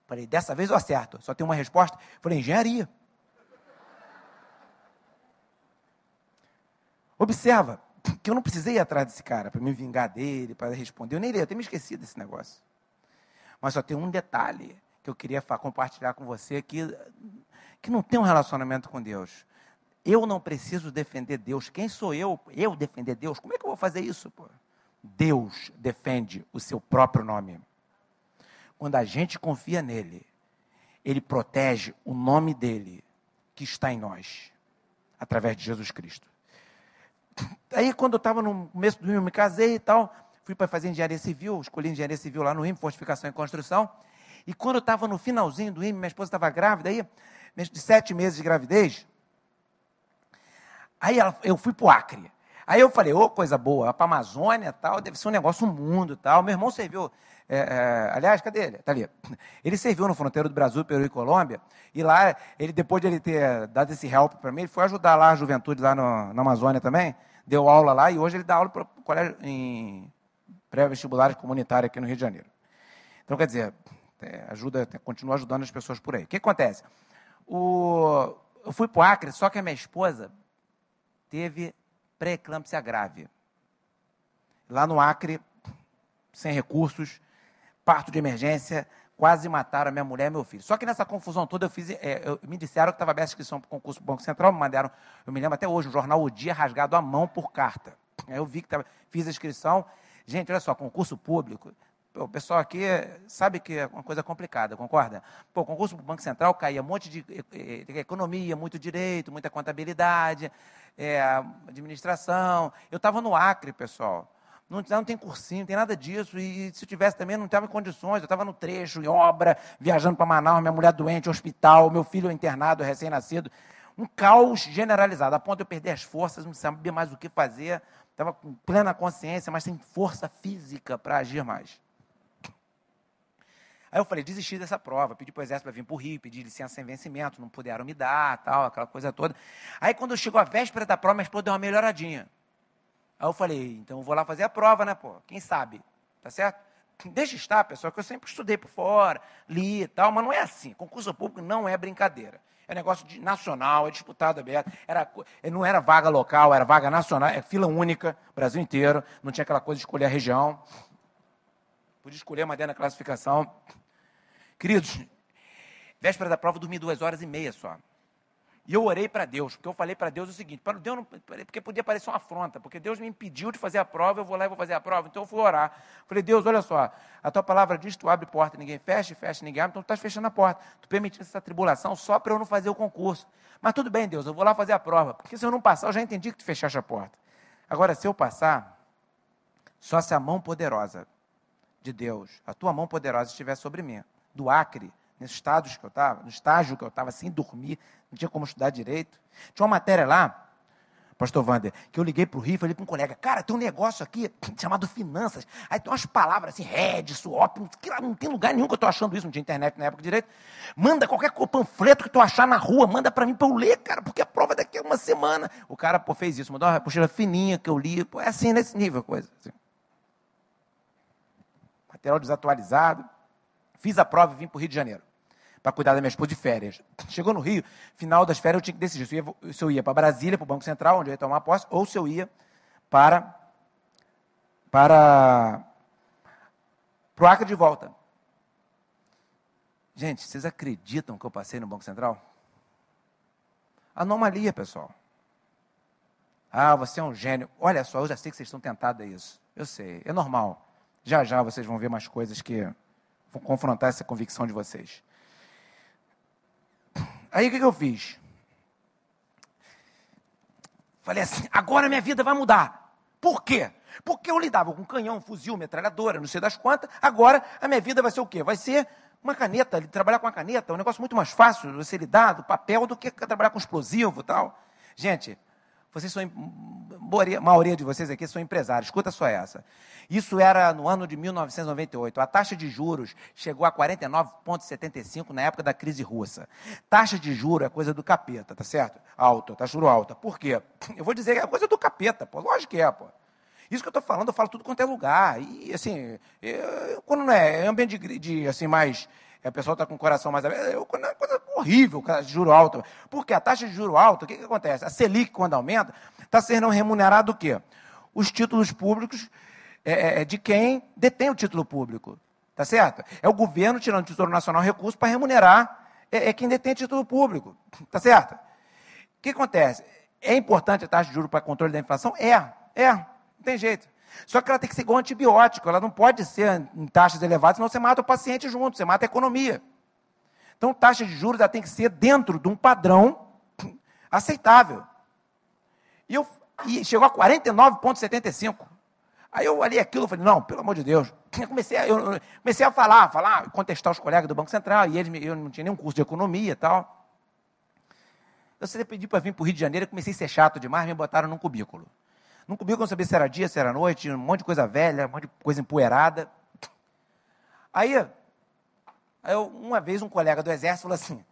falei: Dessa vez eu acerto, só tem uma resposta. Falei: Engenharia. Observa que eu não precisei ir atrás desse cara para me vingar dele, para responder. Eu nem ia, eu até me esqueci desse negócio. Mas só tem um detalhe que eu queria compartilhar com você que, que não tem um relacionamento com Deus. Eu não preciso defender Deus. Quem sou eu? Eu defender Deus? Como é que eu vou fazer isso? Pô? Deus defende o seu próprio nome. Quando a gente confia nele, ele protege o nome dele que está em nós, através de Jesus Cristo. Aí, quando eu estava no começo do eu me casei e tal, fui para fazer engenharia civil, escolhi engenharia civil lá no IME, fortificação e construção. E quando eu estava no finalzinho do IME, minha esposa estava grávida, aí, de sete meses de gravidez, aí ela, eu fui para o Acre. Aí eu falei, ô, oh, coisa boa, para a Amazônia tal, deve ser um negócio um mundo tal. Meu irmão serviu, é, é, aliás, cadê ele? Está ali. Ele serviu no fronteiro do Brasil, Peru e Colômbia, e lá, ele depois de ele ter dado esse help para mim, ele foi ajudar lá a juventude lá no, na Amazônia também, deu aula lá, e hoje ele dá aula para colégio em pré-vestibulares comunitária aqui no Rio de Janeiro. Então, quer dizer, é, ajuda, continua ajudando as pessoas por aí. O que acontece? O, eu fui para o Acre, só que a minha esposa teve pré-eclâmpsia grave. Lá no Acre, sem recursos, parto de emergência, quase mataram a minha mulher e meu filho. Só que nessa confusão toda, eu fiz, é, eu, me disseram que estava aberta a inscrição para o concurso do Banco Central, me mandaram, eu me lembro até hoje, o jornal O Dia rasgado à mão por carta. Aí eu vi que tava, fiz a inscrição, Gente, olha só, concurso público. o pessoal aqui sabe que é uma coisa complicada, concorda? Pô, concurso para o Banco Central caía um monte de economia, muito direito, muita contabilidade, é, administração. Eu estava no Acre, pessoal. Não, não, tem cursinho, não tem nada disso. E se tivesse também, não estava em condições. Eu estava no trecho, em obra, viajando para Manaus, minha mulher doente, hospital, meu filho internado, recém-nascido. Um caos generalizado, a ponto de eu perder as forças, não sabia mais o que fazer estava com plena consciência, mas sem força física para agir mais. Aí eu falei, desisti dessa prova, pedi para o exército para vir para o Rio, pedi licença sem vencimento, não puderam me dar, tal, aquela coisa toda. Aí quando chegou a véspera da prova, minha esposa deu uma melhoradinha. Aí eu falei, então eu vou lá fazer a prova, né, pô? Quem sabe? Tá certo? Deixa estar, pessoal, que eu sempre estudei por fora, li e tal, mas não é assim. Concurso público não é brincadeira. É negócio de, nacional, é disputado aberto. Era, não era vaga local, era vaga nacional, é fila única, Brasil inteiro. Não tinha aquela coisa de escolher a região. Podia escolher uma dentro da classificação. Queridos, véspera da prova eu dormi duas horas e meia só. E eu orei para Deus, porque eu falei para Deus o seguinte, para Deus não, porque podia parecer uma afronta, porque Deus me impediu de fazer a prova, eu vou lá e vou fazer a prova. Então eu fui orar. Falei, Deus, olha só, a tua palavra diz, tu abre porta, ninguém fecha, fecha, ninguém abre, então tu estás fechando a porta. Tu permitindo essa tribulação só para eu não fazer o concurso. Mas tudo bem, Deus, eu vou lá fazer a prova, porque se eu não passar, eu já entendi que tu fechaste a porta. Agora, se eu passar, só se a mão poderosa de Deus, a tua mão poderosa estiver sobre mim, do Acre, nesse estágio que eu estava, no estágio que eu estava, sem dormir, não tinha como estudar direito. Tinha uma matéria lá, pastor Wander, que eu liguei para o Rio e falei para um colega, cara, tem um negócio aqui [clears throat] chamado finanças. Aí tem umas palavras assim, red, swap, não tem lugar nenhum que eu estou achando isso, não tinha internet na época direito. Manda qualquer panfleto que tu achar na rua, manda para mim para eu ler, cara, porque a prova é daqui a uma semana. O cara pô, fez isso, mandou uma apostila fininha que eu li, pô, é assim, nesse nível, coisa. Assim. Material desatualizado. Fiz a prova e vim para o Rio de Janeiro para cuidar da minha esposa de férias. Chegou no Rio, final das férias eu tinha que decidir se eu ia, para Brasília, para o Banco Central, onde eu ia tomar posse, ou se eu ia para para para o Acre de volta. Gente, vocês acreditam que eu passei no Banco Central? Anomalia, pessoal. Ah, você é um gênio. Olha só, eu já sei que vocês estão tentados a isso. Eu sei, é normal. Já já vocês vão ver mais coisas que vão confrontar essa convicção de vocês. Aí o que, que eu fiz? Falei assim: agora minha vida vai mudar. Por quê? Porque eu lidava com canhão, fuzil, metralhadora, não sei das quantas. Agora a minha vida vai ser o quê? Vai ser uma caneta, trabalhar com a caneta, é um negócio muito mais fácil você lidar do papel do que trabalhar com explosivo e tal. Gente, vocês são, a maioria de vocês aqui são empresários, escuta só essa. Isso era no ano de 1998. A taxa de juros chegou a 49,75 na época da crise russa. Taxa de juros é coisa do capeta, tá certo? Alta, taxa de juros alta. Por quê? Eu vou dizer que é coisa do capeta, pô. Lógico que é, pô. Isso que eu estou falando, eu falo tudo quanto é lugar. E, assim, eu, quando não é, é ambiente de, de assim, mais a pessoa está com o coração mais aberto, é uma coisa horrível, juro alto. Porque a taxa de juro alto, o que, que acontece? A Selic, quando aumenta, está sendo remunerado o quê? Os títulos públicos é, é, é, de quem detém o título público. Tá certo? É o governo tirando do Tesouro Nacional recursos para remunerar é, é, quem detém título público. Tá certo? O que acontece? É importante a taxa de juros para controle da inflação? É, é, não tem jeito. Só que ela tem que ser igual antibiótico, ela não pode ser em taxas elevadas, senão você mata o paciente junto, você mata a economia. Então, taxa de juros ela tem que ser dentro de um padrão aceitável. E, eu, e chegou a 49,75. Aí eu olhei aquilo e falei, não, pelo amor de Deus. Eu [laughs] comecei, a, eu comecei a falar, falar, contestar os colegas do Banco Central, e eles, eu não tinha nenhum curso de economia e tal. Eu sempre pedi para vir para o Rio de Janeiro, comecei a ser chato demais, me botaram num cubículo. Comia, eu não sabia se era dia, se era noite, um monte de coisa velha, um monte de coisa empoeirada. Aí, aí eu, uma vez um colega do exército falou assim,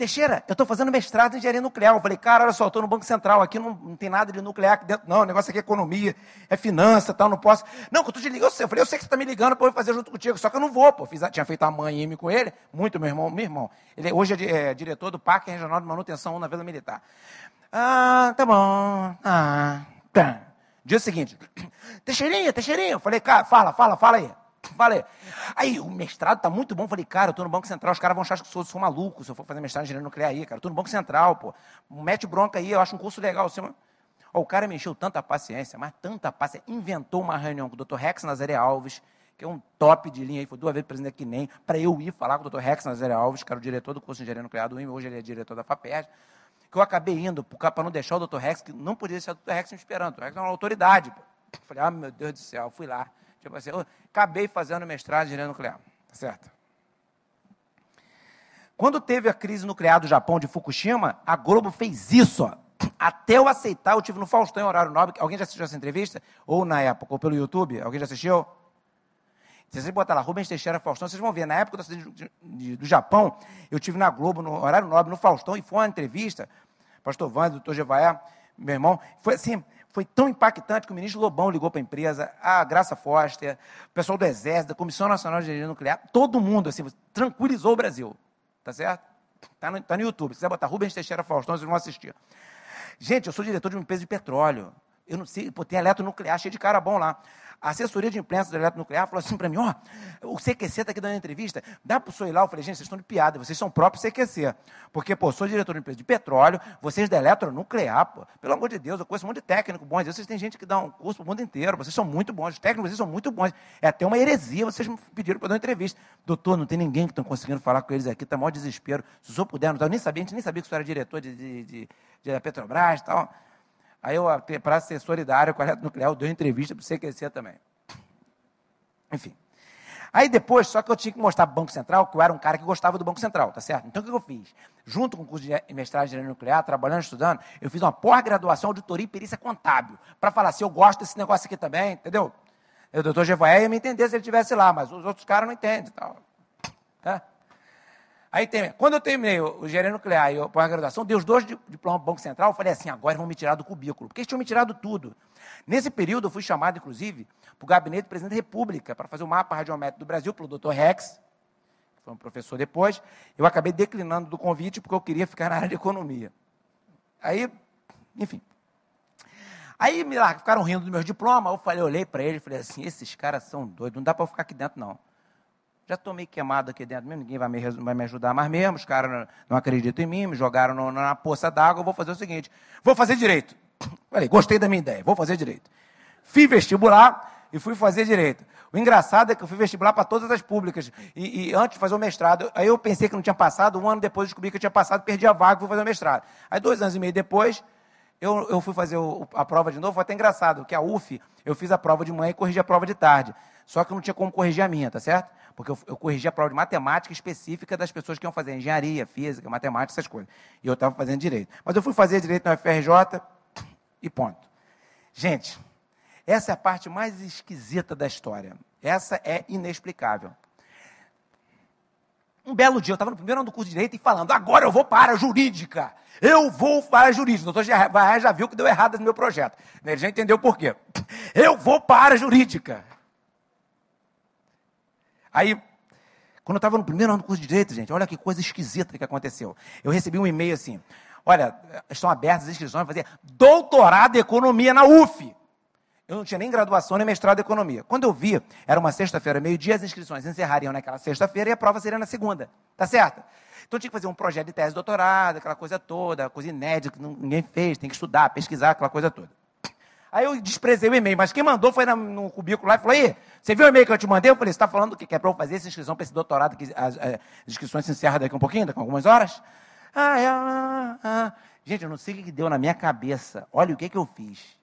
Teixeira, eu estou fazendo mestrado em engenharia nuclear. Eu falei, cara, olha só, estou no Banco Central, aqui não, não, tem nada de nuclear aqui dentro. Não, o negócio aqui é economia, é finança, tal, não posso. Não, que eu estou te ligando, eu falei, eu sei que você está me ligando para eu fazer junto contigo, só que eu não vou, pô. Fiz, tinha feito a mãe M com ele, muito meu irmão, meu irmão. Ele hoje é, é diretor do Parque Regional de Manutenção na Vila Militar. Ah, tá bom. Ah, tá. Dia seguinte, [clears throat] Teixeirinha, Teixeirinha. Eu falei, cara, fala, fala, fala aí. Falei. Aí, o mestrado tá muito bom. Falei, cara, eu tô no Banco Central, os caras vão achar que sou, sou maluco se eu for fazer mestrado em engenharia nuclear aí, cara. Eu tô no Banco Central, pô. Mete bronca aí, eu acho um curso legal. Assim, o cara me encheu tanta paciência, mas tanta paciência. Inventou uma reunião com o Dr. Rex Nazaré Alves, que é um top de linha aí, foi duas vezes presidente aqui nem, para eu ir falar com o Dr. Rex Nazaré Alves, que era o diretor do curso de engenharia nuclear do IME, hoje ele é diretor da FAPERJ que eu acabei indo para não deixar o Dr. Rex, que não podia ser o Dr. Rex me esperando. O Rex é uma autoridade. Pô. Falei, ah, meu Deus do céu, fui lá. Tipo assim, eu acabei fazendo mestrado em engenharia nuclear. Tá certo? Quando teve a crise nuclear do Japão de Fukushima, a Globo fez isso. Ó. Até eu aceitar, eu tive no Faustão em horário nobre. Alguém já assistiu essa entrevista? Ou na época, ou pelo YouTube? Alguém já assistiu? Se vocês botar lá Rubens Teixeira Faustão, vocês vão ver. Na época do, do Japão, eu tive na Globo, no horário nobre, no Faustão, e foi uma entrevista, pastor Wanda, doutor Jevaé, meu irmão, foi assim, foi tão impactante que o ministro Lobão ligou para a empresa, a Graça Foster, o pessoal do Exército, da Comissão Nacional de Energia Nuclear, todo mundo, assim, tranquilizou o Brasil. Tá certo? Tá no, tá no YouTube. Se quiser botar Rubens Teixeira Faustão, vocês vão assistir. Gente, eu sou diretor de uma empresa de petróleo. Eu não sei, pô, tem eletronuclear cheio de cara bom lá. A assessoria de imprensa do eletronuclear falou assim para mim: ó, oh, o CQC está aqui dando entrevista, dá para o senhor ir lá? Eu falei: gente, vocês estão de piada, vocês são próprios CQC. Porque, pô, sou diretor de empresa de petróleo, vocês da eletronuclear, pô, pelo amor de Deus, eu conheço um monte de técnico vezes vocês têm gente que dá um curso para o mundo inteiro, vocês são muito bons, os técnicos vocês são muito bons. É até uma heresia, vocês me pediram para dar uma entrevista. Doutor, não tem ninguém que estão conseguindo falar com eles aqui, está maior desespero. Se o senhor puder, não, eu nem sabia, a gente nem sabia que o senhor era diretor de, de, de, de Petrobras e tal. Aí eu, para ser solidário com a nuclear, eu dei uma entrevista para o CQC também. Enfim. Aí depois, só que eu tinha que mostrar para o Banco Central que eu era um cara que gostava do Banco Central, tá certo? Então o que eu fiz? Junto com o curso de mestrado de engenharia nuclear, trabalhando, estudando, eu fiz uma pós-graduação, auditoria e perícia contábil, para falar se eu gosto desse negócio aqui também, entendeu? O doutor Gevoé ia me entender se ele estivesse lá, mas os outros caras não entendem. Tal. Tá? Aí quando eu terminei o, o engenharia nuclear e a pós-graduação, dei os dois diplomas do Banco Central, eu falei assim, agora vão me tirar do cubículo, porque eles tinham me tirado tudo. Nesse período, eu fui chamado, inclusive, para o gabinete do presidente da República, para fazer o mapa radiométrico do Brasil, pelo doutor Rex, que foi um professor depois. Eu acabei declinando do convite porque eu queria ficar na área de economia. Aí, enfim. Aí me lá, ficaram rindo do meu diploma, eu falei, olhei para ele e falei assim, esses caras são doidos, não dá para ficar aqui dentro, não. Já estou meio queimado aqui dentro mesmo, ninguém vai me, vai me ajudar mais mesmo, os caras não, acreditam em mim, me jogaram no, na poça d'água, vou fazer o seguinte, vou fazer direito. [laughs] Falei, gostei da minha ideia, vou fazer direito. Fiz vestibular, e fui fazer direito. O engraçado é que eu fui vestibular para todas as públicas. E, e, antes de fazer o mestrado, aí eu pensei que não tinha passado, um ano depois descobri que eu tinha passado, perdi a vaga e fui fazer o mestrado. Aí dois anos e meio depois, eu, eu fui fazer o, a prova de novo, foi até engraçado, que a UF, eu fiz a prova de manhã e corrigi a prova de tarde. Só que eu não tinha como corrigir a minha, tá certo? Porque eu, eu corrigi a prova de matemática específica das pessoas que iam fazer engenharia, física, matemática, essas coisas. E eu estava fazendo direito. Mas eu fui fazer direito na UFRJ e ponto. Gente, essa é a parte mais esquisita da história. Essa é inexplicável. Um belo dia, eu estava no primeiro ano do curso de Direito e falando, agora eu vou para a jurídica. Eu vou para a jurídica. O doutor já, já viu que deu errado no meu projeto. Ele já entendeu por quê. Eu vou para a jurídica. Aí, quando eu estava no primeiro ano do curso de Direito, gente, olha que coisa esquisita que aconteceu. Eu recebi um e-mail assim, olha, estão abertas as inscrições para fazer doutorado em economia na UF. Eu não tinha nem graduação nem mestrado em economia. Quando eu vi, era uma sexta-feira, meio-dia, as inscrições encerrariam naquela sexta-feira e a prova seria na segunda. Tá certo? Então tinha que fazer um projeto de tese de doutorado, aquela coisa toda, coisa inédita que ninguém fez, tem que estudar, pesquisar, aquela coisa toda. Aí eu desprezei o e-mail, mas quem mandou foi no cubículo lá e falou: aí, você viu o e-mail que eu te mandei? Eu falei: você está falando que é para eu fazer essa inscrição para esse doutorado, que as, as, inscrições se encerram daqui um pouquinho, daqui a algumas horas? Ah, é, ah, ah. Gente, eu não sei o que deu na minha cabeça. Olha o que, que eu fiz.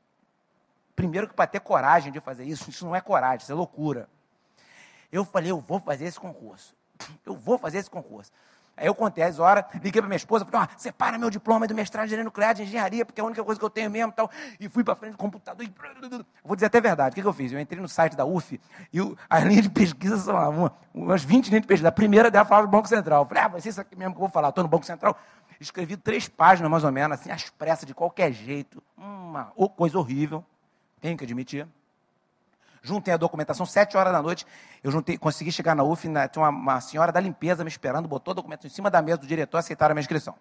Primeiro que para ter coragem de fazer isso, isso não é coragem, isso é loucura. Eu falei, eu vou fazer esse concurso. Eu vou fazer esse concurso. Aí eu contei as horas, liguei para minha esposa, falei, ah, separa meu diploma do mestrado de engenharia nuclear de engenharia, porque é a única coisa que eu tenho mesmo tal. E fui para frente do computador e. Vou dizer até a verdade. O que, que eu fiz? Eu entrei no site da UF e o, as linhas de pesquisa são lá, uma, umas 20 linhas de pesquisa. A primeira dela falava do Banco Central. Eu falei, ah, vai ser isso aqui mesmo que eu vou falar. Estou no Banco Central. Escrevi três páginas, mais ou menos, assim, às pressas, de qualquer jeito. Uma coisa horrível tenho que admitir. Juntei a documentação, sete horas da noite, eu juntei, consegui chegar na UF, na, tinha uma, uma, senhora da limpeza me esperando, botou a documentação em cima da mesa do diretor, aceitaram a minha inscrição.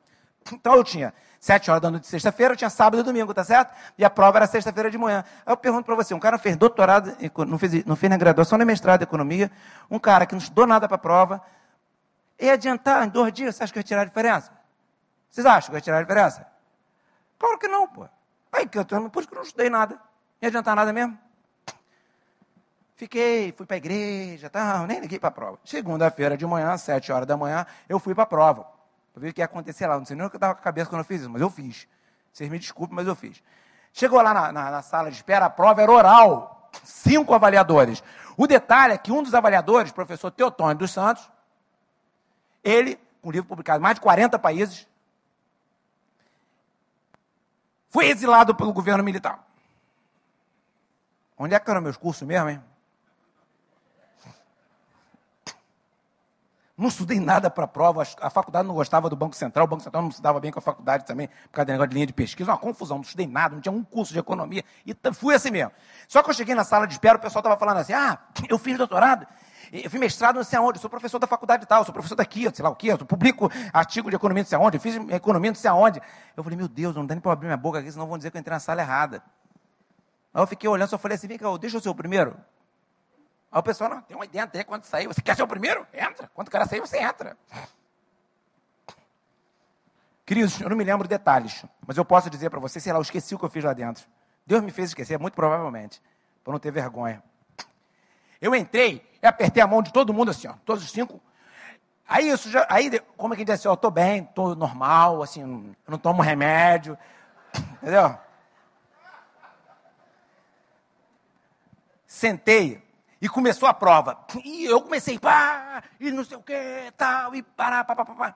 Então eu tinha sete horas da noite de sexta-feira, eu tinha sábado e domingo, tá certo? E a prova era sexta-feira de manhã. Aí eu pergunto para você, um cara fez doutorado, não fez, não fez nem graduação nem mestrado em economia, um cara que não estudou nada para a prova, ia adiantar em dois dias, você acha que ia tirar a diferença? Vocês acham que ia tirar a diferença? Claro que não, pô. Aí que eu, por isso que eu não estudei nada. Não ia adiantar nada mesmo. Fiquei, fui para a igreja, tal, nem liguei para a prova. Segunda-feira de manhã, sete horas da manhã, eu fui para a prova. Para ver o que ia acontecer lá. Não sei nem o que eu estava com a cabeça quando eu fiz isso, mas eu fiz. Vocês me desculpem, mas eu fiz. Chegou lá na, na, na sala de espera, a prova era oral. Cinco avaliadores. O detalhe é que um dos avaliadores, professor Teotônio dos Santos, ele, com um livro publicado em mais de 40 países, foi exilado pelo governo militar. Onde é que eram meus cursos mesmo, hein? Não estudei nada para a prova, a faculdade não gostava do Banco Central, o Banco Central não se dava bem com a faculdade também, por causa do negócio de linha de pesquisa, uma confusão, não estudei nada, não tinha um curso de economia, e fui assim mesmo. Só que eu cheguei na sala de espera, o pessoal estava falando assim, ah, [clears throat] eu fiz doutorado, eu fiz mestrado não sei aonde, sou professor da faculdade tal, sou professor daqui, sei lá o quê, eu publico artigo de economia não sei aonde, eu fiz economia não sei aonde. Eu falei, meu Deus, não dá nem para abrir minha boca aqui, senão vão dizer que eu entrei na sala errada. Aí eu fiquei olhando, só falei assim, vem cá, deixa eu ser o primeiro. Aí o pessoal, não, tem uma ideia até quando sair, você quer ser o primeiro? Entra. Quando o cara sair, você entra. Queridos, eu não me lembro detalhes, mas eu posso dizer para você, sei lá, eu esqueci o que eu fiz lá dentro. Deus me fez esquecer, muito provavelmente, para não ter vergonha. Eu entrei e apertei a mão de todo mundo assim, ó, todos os cinco. Aí isso já, aí como é que diz assim, ó, estou bem, estou normal, assim, não tomo remédio, entendeu? Sentei e começou a prova. E eu comecei, pá, e não sei o que, tal, e pará, pá, pá, pá, pá.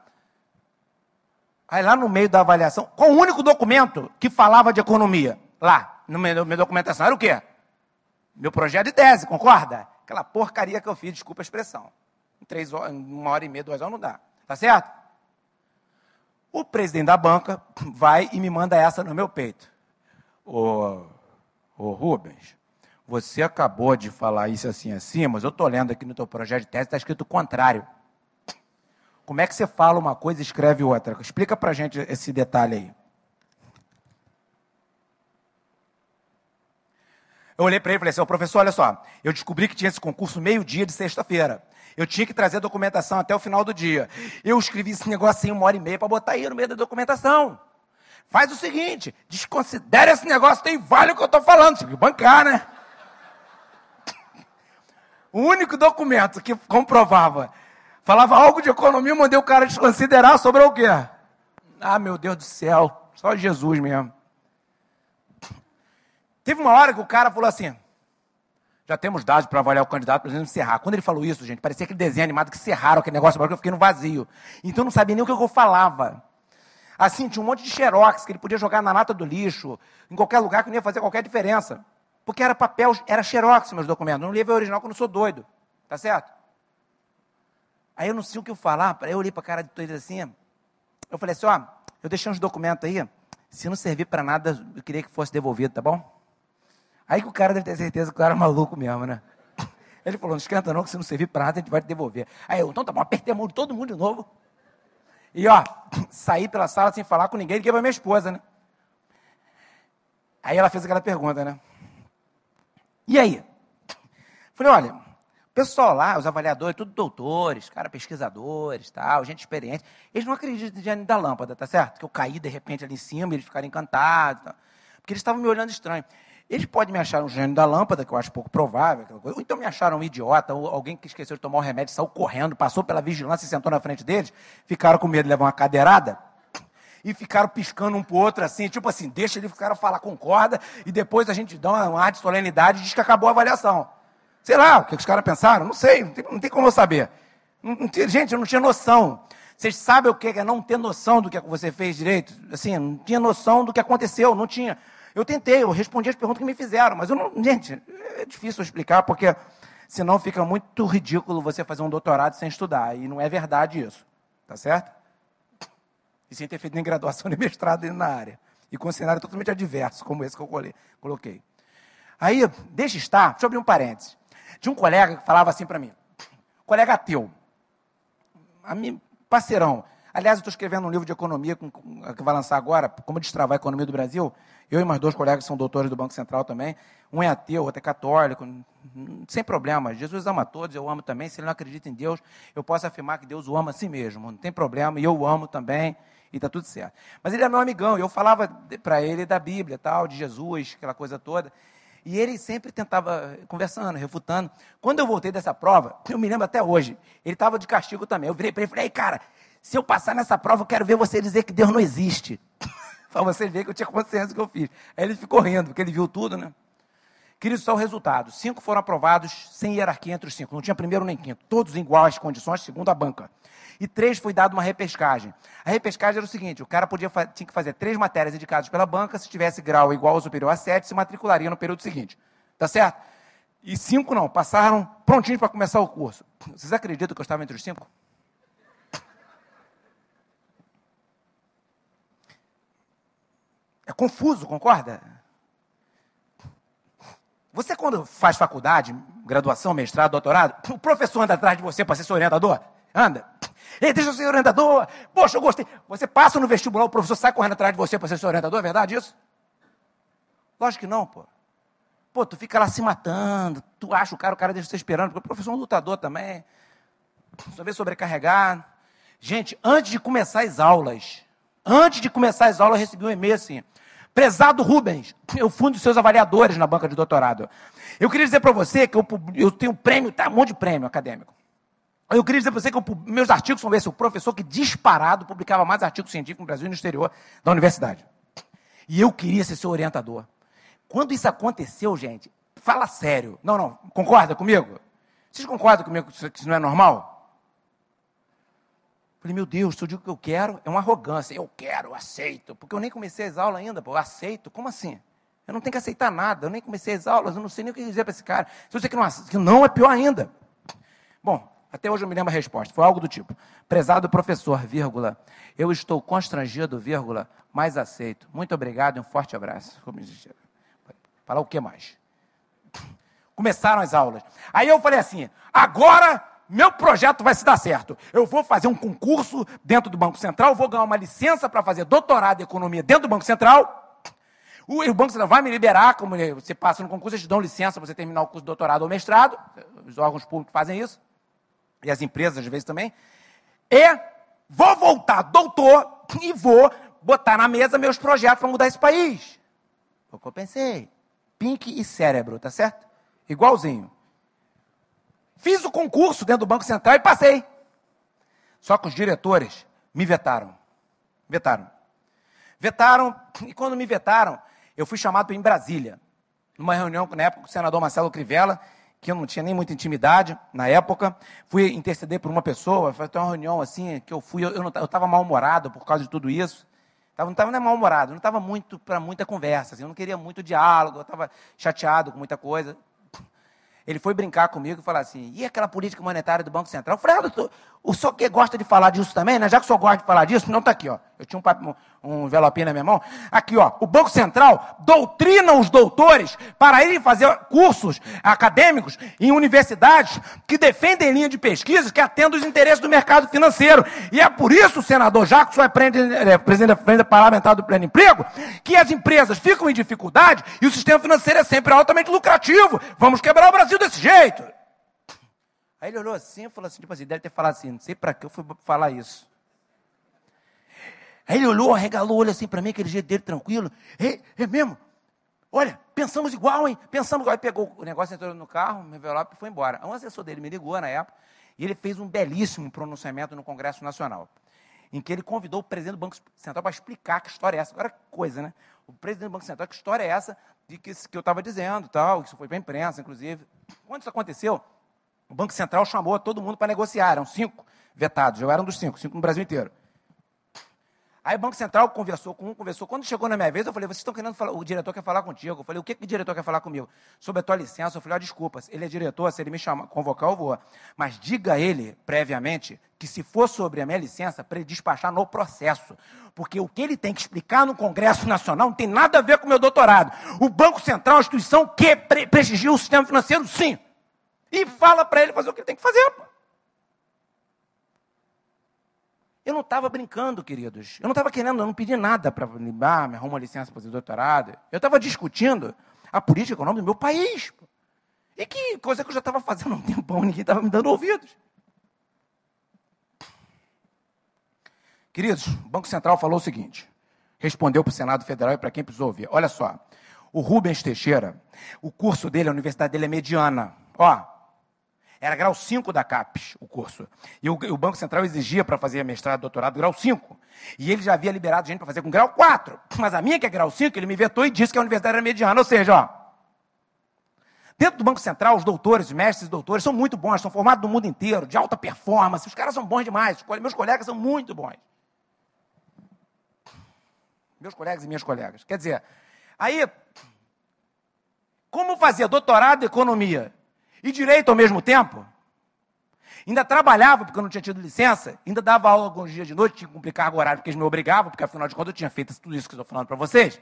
Aí lá no meio da avaliação, qual o único documento que falava de economia? Lá, no meu, minha documentação, era o quê? Meu projeto de tese, concorda? Aquela porcaria que eu fiz, desculpa a expressão. Em três horas, uma hora e meia, duas horas não dá. Tá certo? O presidente da banca vai e me manda essa no meu peito. Ô, ô Rubens, você acabou de falar isso assim assim, mas eu estou lendo aqui no teu projeto de tese, está escrito o contrário. Como é que você fala uma coisa e escreve outra? Explica para a gente esse detalhe aí. Eu olhei para ele e falei assim, professor, olha só, eu descobri que tinha esse concurso meio-dia de sexta-feira. Eu tinha que trazer a documentação até o final do dia. Eu escrevi esse negócio em uma hora e meia para botar aí no meio da documentação. Faz o seguinte, desconsidere esse negócio, tem vale o que eu estou falando. Tive que bancar, né? O único documento que comprovava, falava algo de economia, mandei o cara desconsiderar sobre o quê? Ah, meu Deus do céu, só Jesus mesmo. Teve uma hora que o cara falou assim: já temos dados para avaliar o candidato, exemplo, encerrar. Quando ele falou isso, gente, parecia aquele desenho animado que cerraram aquele negócio, porque eu fiquei no vazio. Então eu não sabia nem o que eu falava. Assim, tinha um monte de xerox que ele podia jogar na lata do lixo, em qualquer lugar que não ia fazer qualquer diferença. Porque era papel, era xerox meus documentos. Não levei original, porque eu sou doido. Tá certo? Aí eu não sei o que eu falar. Eu olhei para a cara de todos assim. Eu falei assim: ó, eu deixei uns documentos aí. Se não servir para nada, eu queria que fosse devolvido, tá bom? Aí que o cara deve ter certeza que o cara é maluco mesmo, né? [laughs] Ele falou, não esquenta não, que se não servir para nada, a gente vai te devolver. Aí eu, então tá bom, apertei a mão de todo mundo de novo. E ó, [clears throat] saí pela sala sem falar com ninguém, liguei para minha esposa, né? Aí ela fez aquela pergunta, né? E aí? [laughs] Falei, olha, o pessoal lá, os avaliadores, tudo doutores, cara, pesquisadores, tal, gente experiente, eles não acreditam em gênio da lâmpada, tá certo? Que eu caí de repente ali em cima, eles ficaram encantados, tal. porque eles estavam me olhando estranho. Eles podem me achar um gênio da lâmpada, que eu acho pouco provável, ou então me acharam um idiota, ou alguém que esqueceu de tomar o remédio, saiu correndo, passou pela vigilância e sentou na frente deles, ficaram com medo de levar uma cadeirada, e ficaram piscando um pro outro assim, tipo assim, deixa ele ficar falar, concorda, e depois a gente dá uma, uma de solenidade e diz que acabou a avaliação. Sei lá, o que os caras pensaram? Não sei, não tem, não tem como eu saber. Não, não, gente, eu não tinha noção. Vocês sabem o que é não ter noção do que você fez direito? Assim, não tinha noção do que aconteceu, não tinha. Eu tentei, eu respondi as perguntas que me fizeram, mas eu não. Gente, é difícil explicar, porque senão fica muito ridículo você fazer um doutorado sem estudar. E não é verdade isso. Tá certo? E sem ter feito nem graduação [laughs] nem mestrado na área. E com um cenário totalmente adverso, como esse que eu coloquei. Aí, deixa estar, deixa eu abrir um parênteses. Tinha um colega que falava assim para mim, [clears throat] colega ateu, parceirão. Aliás, eu estou escrevendo um livro de economia com, com, que vai lançar agora, como destravar a economia do Brasil. Eu e mais dois colegas que são doutores do Banco Central também. Um é ateu, outro é católico. Sem problema. Jesus ama todos, eu amo também. Se ele não acredita em Deus, eu posso afirmar que Deus o ama a si mesmo. Não tem problema. E eu o amo também. E está tudo certo. Mas ele é meu amigão. E eu falava para ele da Bíblia, tal, de Jesus, aquela coisa toda. E ele sempre tentava, conversando, refutando. Quando eu voltei dessa prova, eu me lembro até hoje, ele estava de castigo também. Eu virei para ele e falei, cara, se eu passar nessa prova, eu quero ver você dizer que Deus não existe. [laughs] para você ver que eu tinha consciência do que eu fiz. Aí ele ficou rindo, porque ele viu tudo, né? Queridos, são resultados. Cinco foram aprovados sem hierarquia entre os cinco. Não tinha primeiro nem quinto. Todos em iguais condições, segundo a banca. E três foi dado uma repescagem. A repescagem era o seguinte: o cara podia, tinha que fazer três matérias indicadas pela banca. Se tivesse grau igual ou superior a sete, se matricularia no período seguinte. Tá certo? E cinco não. Passaram prontinhos para começar o curso. Vocês acreditam que eu estava entre os cinco? É confuso, concorda? Você, quando faz faculdade, graduação, mestrado, doutorado, o professor anda atrás de você para ser seu orientador? Anda. Ei, deixa eu ser orientador. Poxa, eu gostei. Você passa no vestibular, o professor sai correndo atrás de você para ser seu orientador, é verdade isso? Lógico que não, pô. Pô, tu fica lá se matando, tu acha o cara, o cara deixa você esperando, porque o professor é um lutador também. Só vê sobrecarregado. Gente, antes de começar as aulas, antes de começar as aulas, eu recebi um e-mail assim. Prezado Rubens, eu fui um dos seus avaliadores na banca de doutorado. Eu queria dizer para você que eu, eu tenho prêmio, tá, um monte de prêmio acadêmico. Eu queria dizer para você que eu, meus artigos são esse, o professor que disparado publicava mais artigos científicos no Brasil e no exterior da universidade. E eu queria ser seu orientador. Quando isso aconteceu, gente, fala sério. Não, não, concorda comigo? Vocês concordam comigo que isso não é normal? Falei, meu Deus, se eu digo que eu quero, é uma arrogância. Eu quero, eu aceito. Porque eu nem comecei as aulas ainda, pô. Eu aceito. Como assim? Eu não tenho que aceitar nada. Eu nem comecei as aulas, eu não sei nem o que dizer para esse cara. Se você que não, que não é pior ainda. Bom, até hoje eu me lembro a resposta. Foi algo do tipo: Prezado professor, vírgula, eu estou constrangido, vírgula, mas aceito. Muito obrigado e um forte abraço. Falar o que mais? Começaram as aulas. Aí eu falei assim: agora meu projeto vai se dar certo. Eu vou fazer um concurso dentro do Banco Central, vou ganhar uma licença para fazer doutorado em economia dentro do Banco Central. O, Banco Central vai me liberar, como você passa no concurso, eles te dão licença para você terminar o curso de doutorado ou mestrado. Os órgãos públicos fazem isso. E as empresas, às vezes, também. E vou voltar doutor e vou botar na mesa meus projetos para mudar esse país. Foi o que eu pensei. Pink e cérebro, tá certo? Igualzinho. Fiz o concurso dentro do Banco Central e passei. Só que os diretores me vetaram. Vetaram. Vetaram, e quando me vetaram, eu fui chamado em Brasília, numa reunião na época com o senador Marcelo Crivella, que eu não tinha nem muita intimidade na época. Fui interceder por uma pessoa, foi uma reunião assim, que eu fui, eu estava mal-humorado por causa de tudo isso. Tava, não estava nem mal-humorado, não estava muito para muita conversa, assim, eu não queria muito diálogo, eu estava chateado com muita coisa. Ele foi brincar comigo e falar assim, e aquela política monetária do Banco Central? Eu falei, ah, doutor, o senhor que gosta de falar disso também, né? Já que o senhor gosta de falar disso, não está aqui, ó. Eu tinha um, um envelopinho na minha mão. Aqui, ó. O Banco Central doutrina os doutores para irem fazer cursos acadêmicos em universidades que defendem linha de pesquisa que atendam os interesses do mercado financeiro. E é por isso, senador, senhor é presidente, é, presidente da Parlamentar do Pleno Emprego, que as empresas ficam em dificuldade e o sistema financeiro é sempre altamente lucrativo. Vamos quebrar o Brasil desse jeito. Aí ele olhou assim e falou assim, tipo assim, deve ter falado assim, não sei para que eu fui falar isso. Aí ele olhou, arregalou o olho assim para mim, aquele jeito dele tranquilo. É, é mesmo? Olha, pensamos igual, hein? Pensamos igual. Aí pegou o negócio, entrou no carro, me envelope e foi embora. Um assessor dele me ligou na época e ele fez um belíssimo pronunciamento no Congresso Nacional, em que ele convidou o presidente do Banco Central para explicar que história é essa. Agora, coisa, né? O presidente do Banco Central, que história é essa de que, que eu estava dizendo, tal, isso foi para a imprensa, inclusive. Quando isso aconteceu, o Banco Central chamou todo mundo para negociar, eram cinco vetados, eu era um dos cinco, cinco no Brasil inteiro. Aí o Banco Central conversou com um, conversou. Quando chegou na minha vez, eu falei, vocês estão querendo falar, o diretor quer falar contigo. Eu falei, o que, que o diretor quer falar comigo? Sobre a tua licença. Eu falei, ó, oh, desculpa, ele é diretor, se ele me chamar, convocar, eu vou. Mas diga a ele, previamente, que se for sobre a minha licença, para ele despachar no processo. Porque o que ele tem que explicar no Congresso Nacional não tem nada a ver com o meu doutorado. O Banco Central é uma instituição que pre prestigia o sistema financeiro, sim. E fala para ele fazer o que ele tem que fazer. Pô. Eu não estava brincando, queridos. Eu não estava querendo, eu não pedi nada para ah, me arruma licença para fazer doutorado. Eu estava discutindo a política econômica do meu país. E que coisa que eu já estava fazendo há um tempão, ninguém estava me dando ouvidos. Queridos, o Banco Central falou o seguinte: respondeu para o Senado Federal e para quem precisou ouvir. Olha só, o Rubens Teixeira, o curso dele, a universidade dele é mediana. Ó, era grau 5 da CAPES, o curso. E o, o Banco Central exigia para fazer mestrado, doutorado, grau 5. E ele já havia liberado gente para fazer com grau 4. Mas a minha, que é grau 5, ele me vetou e disse que a universidade era mediana. Ou seja, ó, dentro do Banco Central, os doutores, mestres e doutores são muito bons, são formados no mundo inteiro, de alta performance. Os caras são bons demais. Meus colegas são muito bons. Meus colegas e minhas colegas. Quer dizer, aí, como fazer doutorado em economia e direito ao mesmo tempo. Ainda trabalhava, porque eu não tinha tido licença, ainda dava aula alguns dias de noite, tinha que cumprir carga horária, porque eles me obrigavam, porque afinal de contas eu tinha feito tudo isso que estou falando para vocês.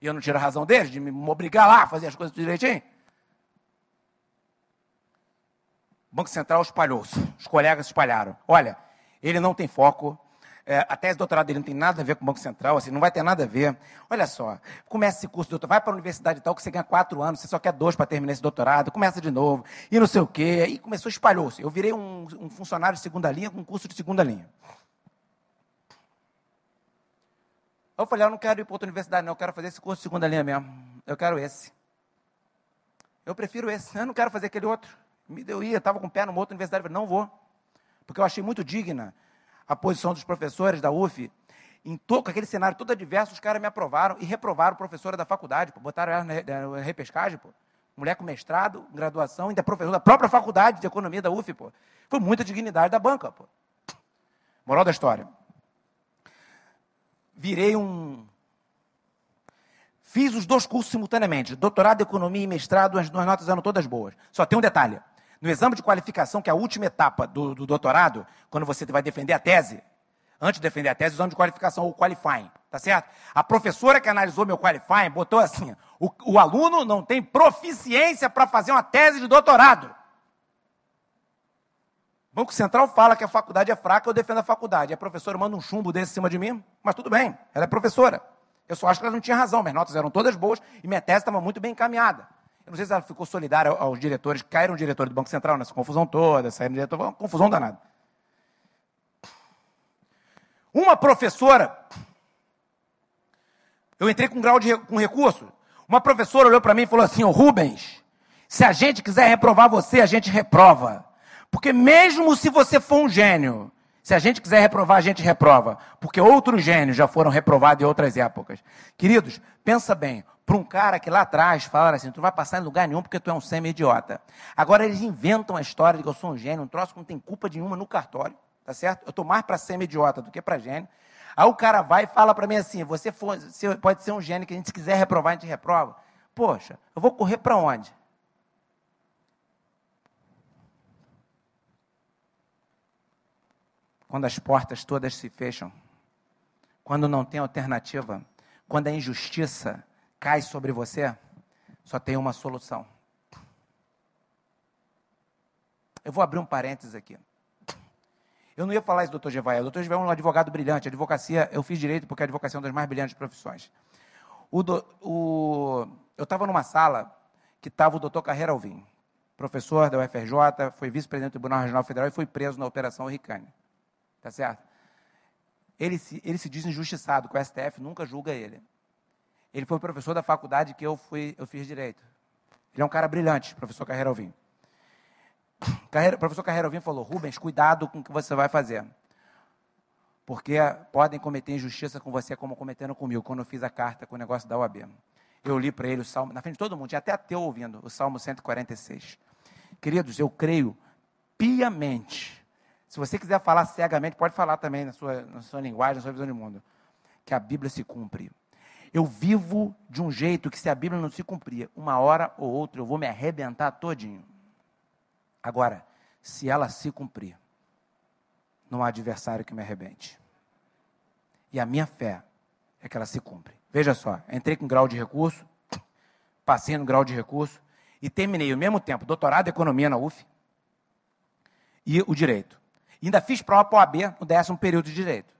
E eu não tiro a razão deles de me obrigar lá a fazer as coisas direitinho? O Banco Central espalhou-se, os colegas espalharam. Olha, ele não tem foco, é, a tese de doutorado dele não tem nada a ver com o Banco Central, assim, não vai ter nada a ver. Olha só, começa esse curso de doutorado, vai para a universidade tal, que você ganha quatro anos, você só quer dois para terminar esse doutorado, começa de novo, e não sei o quê, e começou, espalhou-se. Eu virei um, um funcionário de segunda linha com um curso de segunda linha. Eu falei, eu não quero ir para outra universidade, não, eu quero fazer esse curso de segunda linha mesmo. Eu quero esse. Eu prefiro esse, eu não quero fazer aquele outro. Me deu ia, estava com o pé numa outra universidade, eu falei, não vou. Porque eu achei muito digna a posição dos professores da UF. Em todo, aquele cenário todo adverso, os caras me aprovaram e reprovaram professora da faculdade, pô, botaram ela na, na repescagem, pô. Mulher com mestrado, graduação, ainda professor da própria faculdade de economia da UF, pô. Foi muita dignidade da banca, pô. Moral da história. Virei um. Fiz os dois cursos simultaneamente, doutorado de economia e mestrado, as duas notas eram todas boas. Só tem um detalhe. No exame de qualificação, que é a última etapa do, do doutorado, quando você vai defender a tese, antes de defender a tese, o exame de qualificação, o qualifying, tá certo? A professora que analisou meu qualifying botou assim: o, o aluno não tem proficiência para fazer uma tese de doutorado. O Banco Central fala que a faculdade é fraca, eu defendo a faculdade. A professora manda um chumbo desse em cima de mim, mas tudo bem, ela é professora. Eu só acho que ela não tinha razão, minhas notas eram todas boas e minha tese estava muito bem encaminhada. Eu não sei se ela ficou solidária aos diretores, caíram o diretor do Banco Central nessa confusão toda, saíram diretor, uma confusão danada. Uma professora, eu entrei com grau de com recurso, uma professora olhou para mim e falou assim, ô Rubens, se a gente quiser reprovar você, a gente reprova. Porque mesmo se você for um gênio, se a gente quiser reprovar, a gente reprova. Porque outros gênios já foram reprovados em outras épocas. Queridos, pensa bem para um cara que lá atrás falaram assim: tu não vai passar em lugar nenhum porque tu é um semi-idiota. Agora eles inventam a história de que eu sou um gênio, um troço que não tem culpa nenhuma no cartório, tá certo? Eu estou mais para semi-idiota do que para gênio. Aí o cara vai e fala para mim assim: você, for, você pode ser um gênio que a gente se quiser reprovar, a gente reprova. Poxa, eu vou correr para onde? Quando as portas todas se fecham, quando não tem alternativa, quando a injustiça cai sobre você, só tem uma solução. Eu vou abrir um parênteses aqui. Eu não ia falar isso do Dr. Gevael. O doutor Gevael é um advogado brilhante. A advocacia, eu fiz direito porque a advocacia é uma das mais brilhantes profissões. O do, o, eu estava numa sala que estava o doutor Carreira Alvim, professor da UFRJ, foi vice-presidente do Tribunal Regional Federal e foi preso na Operação Ricane. Tá certo? Ele se, ele se diz injustiçado, com o STF nunca julga ele. Ele foi professor da faculdade que eu, fui, eu fiz direito. Ele é um cara brilhante, professor Carreira Alvim. Carreira, professor Carreira Alvim falou: Rubens, cuidado com o que você vai fazer. Porque podem cometer injustiça com você como cometeram comigo, quando eu fiz a carta com o negócio da OAB. Eu li para ele o Salmo, na frente de todo mundo, tinha até ateu ouvindo, o Salmo 146. Queridos, eu creio piamente. Se você quiser falar cegamente, pode falar também na sua, na sua linguagem, na sua visão de mundo. Que a Bíblia se cumpre. Eu vivo de um jeito que se a Bíblia não se cumprir, uma hora ou outra eu vou me arrebentar todinho. Agora, se ela se cumprir, não há adversário que me arrebente. E a minha fé é que ela se cumpre. Veja só, entrei com grau de recurso, passei no grau de recurso e terminei ao mesmo tempo doutorado em economia na UF e o direito. Ainda fiz prova para o AB no décimo período de direito.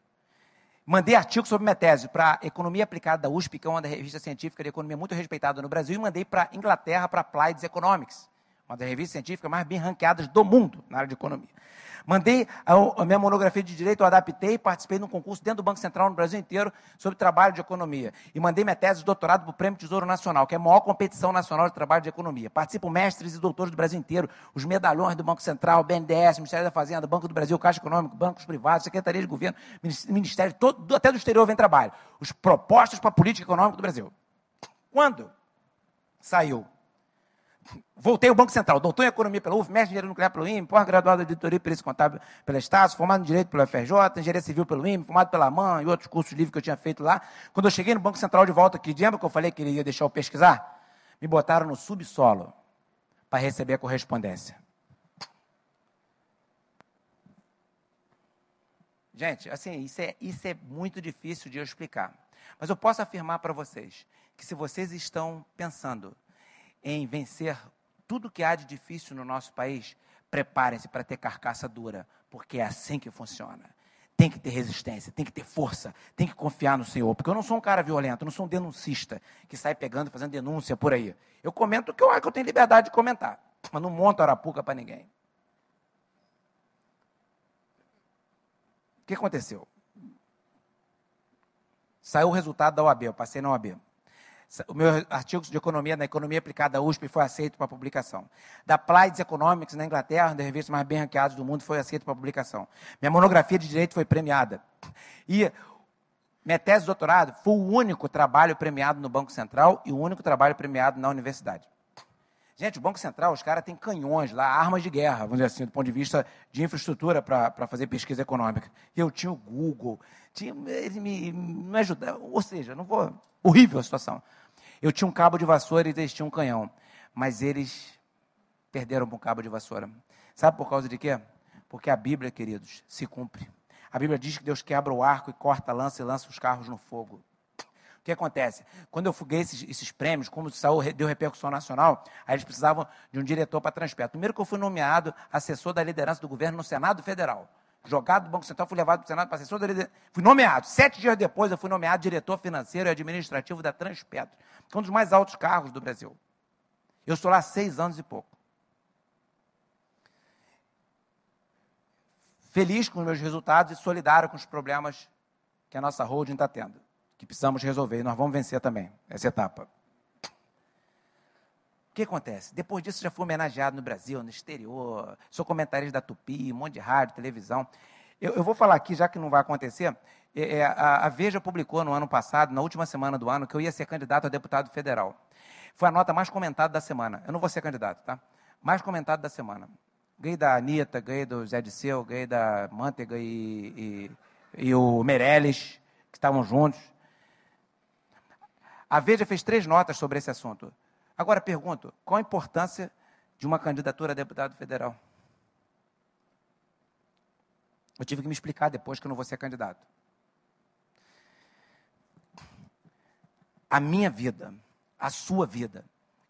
Mandei artigo sobre minha tese para Economia Aplicada da USP, que é uma revista científica de economia muito respeitada no Brasil, e mandei para Inglaterra, para Applied Economics, uma das revistas científicas mais bem ranqueadas do mundo na área de economia. Mandei a, a, minha monografia de direito, eu adaptei e participei de um concurso dentro do Banco Central no Brasil inteiro sobre trabalho de economia. E mandei minha tese de doutorado para o Prêmio Tesouro Nacional, que é a maior competição nacional de trabalho de economia. Participo mestres e doutores do Brasil inteiro, os medalhões do Banco Central, BNDES, Ministério da Fazenda, Banco do Brasil, Caixa Econômico, bancos privados, Secretaria de Governo, Ministério, todo, até do exterior vem trabalho. Os propostos para a política econômica do Brasil. Quando saiu Voltei ao Banco Central, doutor em Economia pela UF, mestre em Engenharia Nuclear pelo IME, pós-graduado em Editoria e Perícia Contábil pela Estácio, formado em Direito pela FRJ, Engenharia Civil pelo IME, formado pela MAN e outros cursos livres que eu tinha feito lá. Quando eu cheguei no Banco Central de volta aqui, lembra que eu falei que ele ia deixar eu pesquisar? Me botaram no subsolo para receber a correspondência. Gente, assim, isso é, isso é muito difícil de eu explicar. Mas eu posso afirmar para vocês que se vocês estão pensando em vencer tudo que há de difícil no nosso país, preparem-se para ter carcaça dura, porque é assim que funciona. Tem que ter resistência, tem que ter força, tem que confiar no Senhor. Porque eu não sou um cara violento, eu não sou um denuncista que sai pegando, fazendo denúncia por aí. Eu comento o que eu, que eu tenho liberdade de comentar, mas não monto arapuca para ninguém. O que aconteceu? Saiu o resultado da OAB, eu passei na OAB. O meu artigo de economia na economia aplicada da USP foi aceito para publicação. Da Plides Economics na Inglaterra, uma das revistas mais bem ranqueadas do mundo, foi aceito para publicação. Minha monografia de direito foi premiada. E minha tese de doutorado foi o único trabalho premiado no Banco Central e o único trabalho premiado na universidade. Gente, o Banco Central, os caras têm canhões lá, armas de guerra, vamos dizer assim, do ponto de vista de infraestrutura para fazer pesquisa econômica. Eu tinha o Google, tinha, eles me, me ajudaram, ou seja, não vou. Horrível a situação. Eu tinha um cabo de vassoura e eles tinham um canhão. Mas eles perderam um cabo de vassoura. Sabe por causa de quê? Porque a Bíblia, queridos, se cumpre. A Bíblia diz que Deus quebra o arco e corta a lança e lança os carros no fogo. Que acontece? Quando eu fuguei esses, esses prêmios, como o Saúl deu repercussão nacional, aí eles precisavam de um diretor para transporte. Primeiro que eu fui nomeado assessor da liderança do governo no Senado Federal jogado do Banco Central, fui levado para o Senado para assessor da liderança. Fui nomeado. Sete dias depois, eu fui nomeado diretor financeiro e administrativo da Transpetro, que é um dos mais altos cargos do Brasil. Eu estou lá seis anos e pouco. Feliz com os meus resultados e solidário com os problemas que a nossa holding está tendo, que precisamos resolver. E nós vamos vencer também essa etapa que acontece? Depois disso, já fui homenageado no Brasil, no exterior, sou comentarista da Tupi, um monte de rádio, televisão. Eu, eu vou falar aqui, já que não vai acontecer, é, é, a, a, Veja publicou no ano passado, na última semana do ano, que eu ia ser candidato a deputado federal. Foi a nota mais comentada da semana. Eu não vou ser candidato, tá? Mais comentado da semana. Ganhei da Anitta, ganhei do Zé Disseu, ganhei da Manteiga e, e, e o Meirelles, que estavam juntos. A Veja fez três notas sobre esse assunto. Agora pergunto: qual a importância de uma candidatura a deputado federal? Eu tive que me explicar depois que eu não vou ser candidato. A minha vida, a sua vida,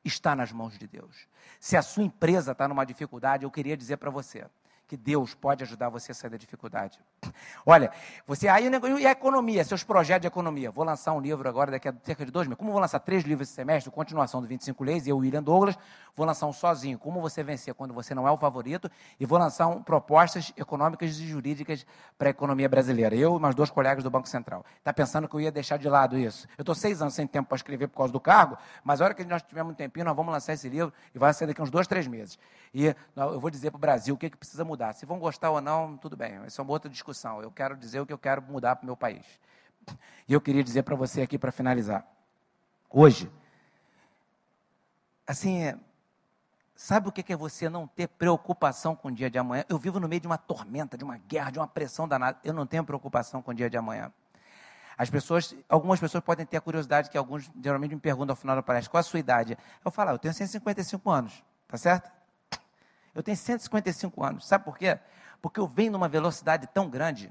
está nas mãos de Deus. Se a sua empresa está numa dificuldade, eu queria dizer para você: que Deus pode ajudar você a sair da dificuldade. Olha, você aí e a economia, seus projetos de economia. Vou lançar um livro agora daqui a cerca de dois meses. Como vou lançar três livros esse semestre, continuação do 25 Leis, e eu, William Douglas, vou lançar um sozinho. Como você vencer quando você não é o favorito, e vou lançar um, propostas econômicas e jurídicas para a economia brasileira. Eu e meus dois colegas do Banco Central. Está pensando que eu ia deixar de lado isso? Eu estou seis anos sem tempo para escrever por causa do cargo, mas a hora que nós tivermos um tempinho, nós vamos lançar esse livro e vai ser daqui uns dois, três meses. E eu vou dizer para o Brasil o que, que precisa mudar. Se vão gostar ou não, tudo bem, essa é uma outra discussão. Eu quero dizer o que eu quero mudar para o meu país. E eu queria dizer para você aqui para finalizar. Hoje, assim, sabe o que é você não ter preocupação com o dia de amanhã? Eu vivo no meio de uma tormenta, de uma guerra, de uma pressão danada. Eu não tenho preocupação com o dia de amanhã. As pessoas, algumas pessoas podem ter a curiosidade que alguns geralmente me perguntam ao final da palestra, qual a sua idade? Eu falo, ah, eu tenho 155 anos, tá certo? Eu tenho 155 anos. Sabe por quê? Porque eu venho numa velocidade tão grande.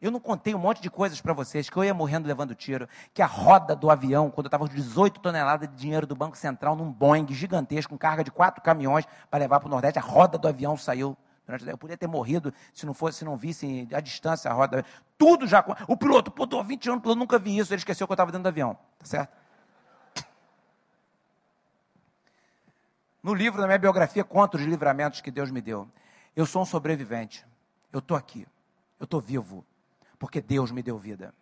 Eu não contei um monte de coisas para vocês, que eu ia morrendo levando tiro, que a roda do avião, quando eu estava com 18 toneladas de dinheiro do Banco Central num Boeing gigantesco, com carga de quatro caminhões para levar para o Nordeste, a roda do avião saiu. Eu podia ter morrido se não fosse, se não visse a distância a roda. Tudo já. O piloto, pô, estou 20 anos, eu nunca vi isso, ele esqueceu que eu estava dentro do avião. Tá certo? No livro da minha biografia, conto os livramentos que Deus me deu. Eu sou um sobrevivente. Eu estou aqui. Eu estou vivo. Porque Deus me deu vida.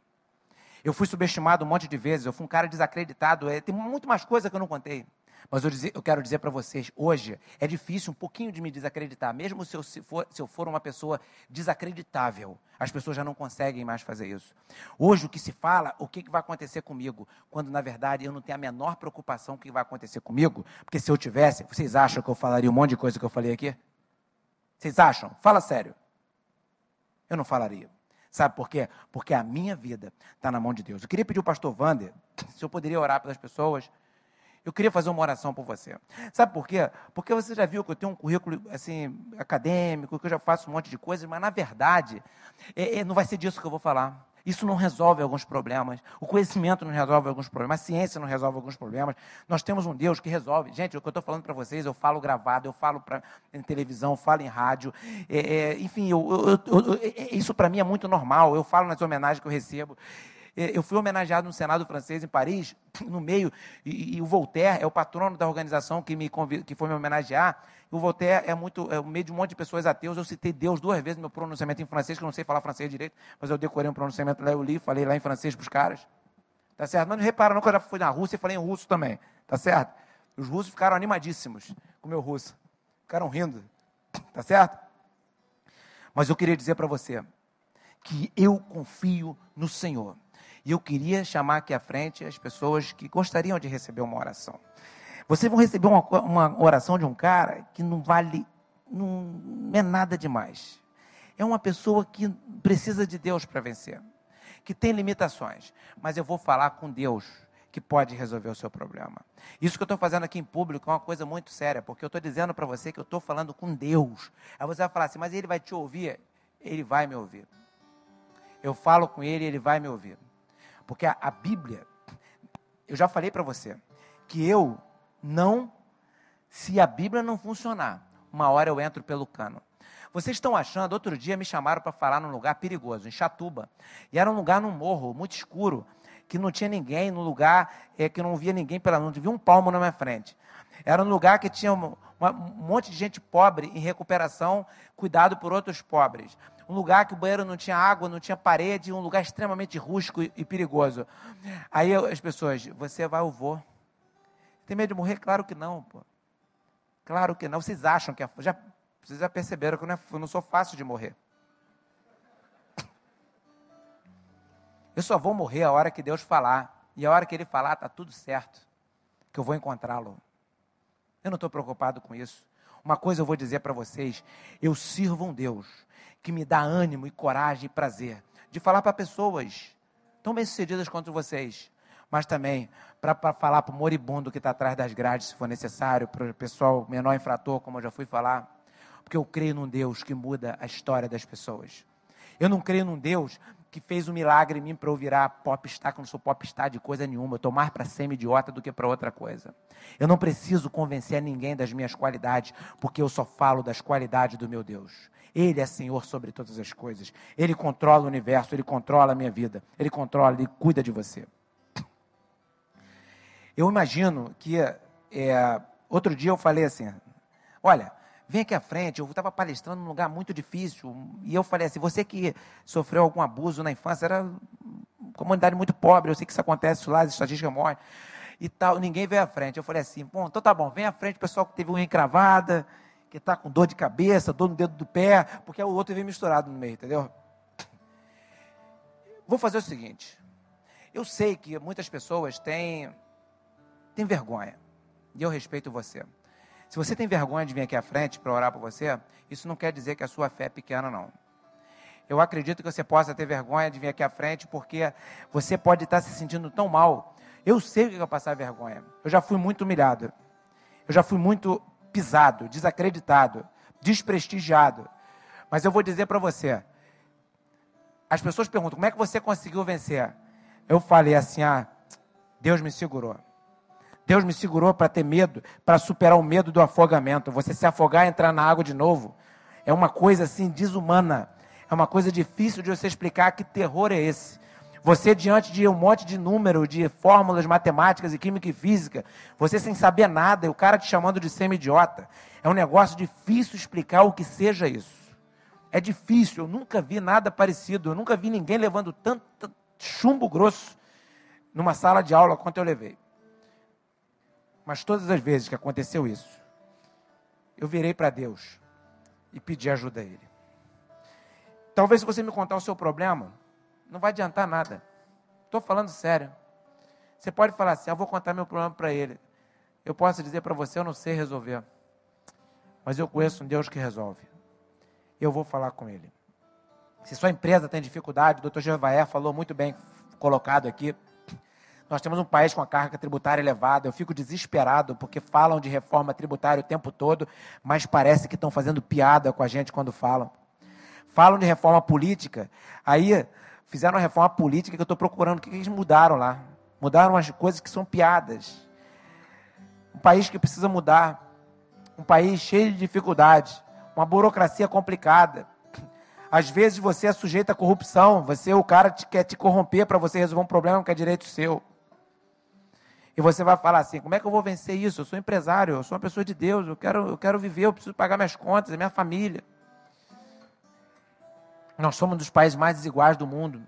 Eu fui subestimado um monte de vezes. Eu fui um cara desacreditado. É, tem muito mais coisa que eu não contei. Mas eu, dizer, eu quero dizer para vocês, hoje é difícil um pouquinho de me desacreditar, mesmo se eu, se, for, se eu for uma pessoa desacreditável. As pessoas já não conseguem mais fazer isso. Hoje o que se fala, o que, que vai acontecer comigo, quando na verdade eu não tenho a menor preocupação com o que vai acontecer comigo, porque se eu tivesse, vocês acham que eu falaria um monte de coisa que eu falei aqui? Vocês acham? Fala sério. Eu não falaria. Sabe por quê? Porque a minha vida está na mão de Deus. Eu queria pedir ao pastor Wander [laughs] se eu poderia orar pelas pessoas eu queria fazer uma oração por você. Sabe por quê? Porque você já viu que eu tenho um currículo assim acadêmico, que eu já faço um monte de coisas, mas na verdade é, é, não vai ser disso que eu vou falar. Isso não resolve alguns problemas. O conhecimento não resolve alguns problemas. A ciência não resolve alguns problemas. Nós temos um Deus que resolve. Gente, o que eu estou falando para vocês, eu falo gravado, eu falo pra, em televisão, eu falo em rádio. É, é, enfim, eu, eu, eu, é, isso para mim é muito normal. Eu falo nas homenagens que eu recebo. É, eu fui homenageado no Senado francês, em Paris, no meio, e, e o Voltaire é o patrono da organização que, me que foi me homenagear. O Voltaire é muito, é meio de um monte de pessoas ateus. Eu citei Deus duas vezes no meu pronunciamento em francês, que eu não sei falar francês direito, mas eu decorei um pronunciamento lá, eu li, falei lá em francês para os caras. Tá certo? Mas não repara não que eu já fui na Rússia e falei em russo também. Tá certo? Os russos ficaram animadíssimos com o meu russo. Ficaram rindo. Tá certo? Mas eu queria dizer para você que eu confio no Senhor. E eu queria chamar aqui à frente as pessoas que gostariam de receber uma oração. Vocês vão receber uma, uma oração de um cara que não vale, não é nada demais. É uma pessoa que precisa de Deus para vencer, que tem limitações, mas eu vou falar com Deus que pode resolver o seu problema. Isso que eu estou fazendo aqui em público é uma coisa muito séria, porque eu estou dizendo para você que eu estou falando com Deus. Aí você vai falar assim, mas ele vai te ouvir? Ele vai me ouvir. Eu falo com ele, ele vai me ouvir. Porque a, a Bíblia, eu já falei para você, que eu não, se a Bíblia não funcionar, uma hora eu entro pelo cano. Vocês estão achando, outro dia me chamaram para falar num lugar perigoso, em Chatuba. E era um lugar num morro, muito escuro, que não tinha ninguém, num lugar é, que não via ninguém pela não via um palmo na minha frente. Era um lugar que tinha uma, um monte de gente pobre em recuperação, cuidado por outros pobres. Um lugar que o banheiro não tinha água, não tinha parede, um lugar extremamente rústico e, e perigoso. Aí eu, as pessoas, você vai, eu vou. Tem medo de morrer? Claro que não, pô. Claro que não. Vocês acham que é. Já, vocês já perceberam que eu não, é, eu não sou fácil de morrer. Eu só vou morrer a hora que Deus falar. E a hora que Ele falar, está tudo certo. Que eu vou encontrá-lo. Eu não estou preocupado com isso. Uma coisa eu vou dizer para vocês: eu sirvo um Deus que me dá ânimo e coragem e prazer de falar para pessoas tão bem-sucedidas quanto vocês mas também para falar para o moribundo que está atrás das grades, se for necessário, para o pessoal menor infrator, como eu já fui falar. Porque eu creio num Deus que muda a história das pessoas. Eu não creio num Deus que fez um milagre em mim para eu virar popstar, que eu não sou popstar de coisa nenhuma. Eu estou mais para ser idiota do que para outra coisa. Eu não preciso convencer ninguém das minhas qualidades, porque eu só falo das qualidades do meu Deus. Ele é Senhor sobre todas as coisas. Ele controla o universo, Ele controla a minha vida. Ele controla, Ele cuida de você. Eu imagino que é, outro dia eu falei assim: olha, vem aqui à frente. Eu estava palestrando num lugar muito difícil e eu falei assim: você que sofreu algum abuso na infância, era uma comunidade muito pobre. Eu sei que isso acontece lá, as estatísticas morrem e tal. Ninguém veio à frente. Eu falei assim: bom, então tá bom, vem à frente, pessoal que teve unha encravada, que está com dor de cabeça, dor no dedo do pé, porque o outro veio misturado no meio, entendeu? Vou fazer o seguinte. Eu sei que muitas pessoas têm tem vergonha. E eu respeito você. Se você tem vergonha de vir aqui à frente para orar por você, isso não quer dizer que a sua fé é pequena, não. Eu acredito que você possa ter vergonha de vir aqui à frente, porque você pode estar se sentindo tão mal. Eu sei que é passar vergonha. Eu já fui muito humilhado. Eu já fui muito pisado, desacreditado, desprestigiado. Mas eu vou dizer para você: as pessoas perguntam, como é que você conseguiu vencer? Eu falei assim: ah, Deus me segurou. Deus me segurou para ter medo, para superar o medo do afogamento. Você se afogar e entrar na água de novo é uma coisa assim desumana. É uma coisa difícil de você explicar que terror é esse. Você diante de um monte de número, de fórmulas matemáticas e química e física, você sem saber nada, e o cara te chamando de semi-idiota. É um negócio difícil explicar o que seja isso. É difícil, eu nunca vi nada parecido, eu nunca vi ninguém levando tanto chumbo grosso numa sala de aula quanto eu levei. Mas todas as vezes que aconteceu isso, eu virei para Deus e pedi ajuda a Ele. Talvez se você me contar o seu problema, não vai adiantar nada. Estou falando sério. Você pode falar assim: eu vou contar meu problema para Ele. Eu posso dizer para você: eu não sei resolver. Mas eu conheço um Deus que resolve. Eu vou falar com Ele. Se sua empresa tem dificuldade, o doutor Jevaé falou muito bem colocado aqui. Nós temos um país com a carga tributária elevada. Eu fico desesperado porque falam de reforma tributária o tempo todo, mas parece que estão fazendo piada com a gente quando falam. Falam de reforma política, aí fizeram uma reforma política que eu estou procurando. O que eles mudaram lá? Mudaram as coisas que são piadas. Um país que precisa mudar. Um país cheio de dificuldades. Uma burocracia complicada. Às vezes você é sujeito à corrupção. Você, o cara te, quer te corromper para você resolver um problema que é direito seu. E você vai falar assim: como é que eu vou vencer isso? Eu sou empresário, eu sou uma pessoa de Deus, eu quero, eu quero viver, eu preciso pagar minhas contas, a minha família. Nós somos um dos países mais desiguais do mundo.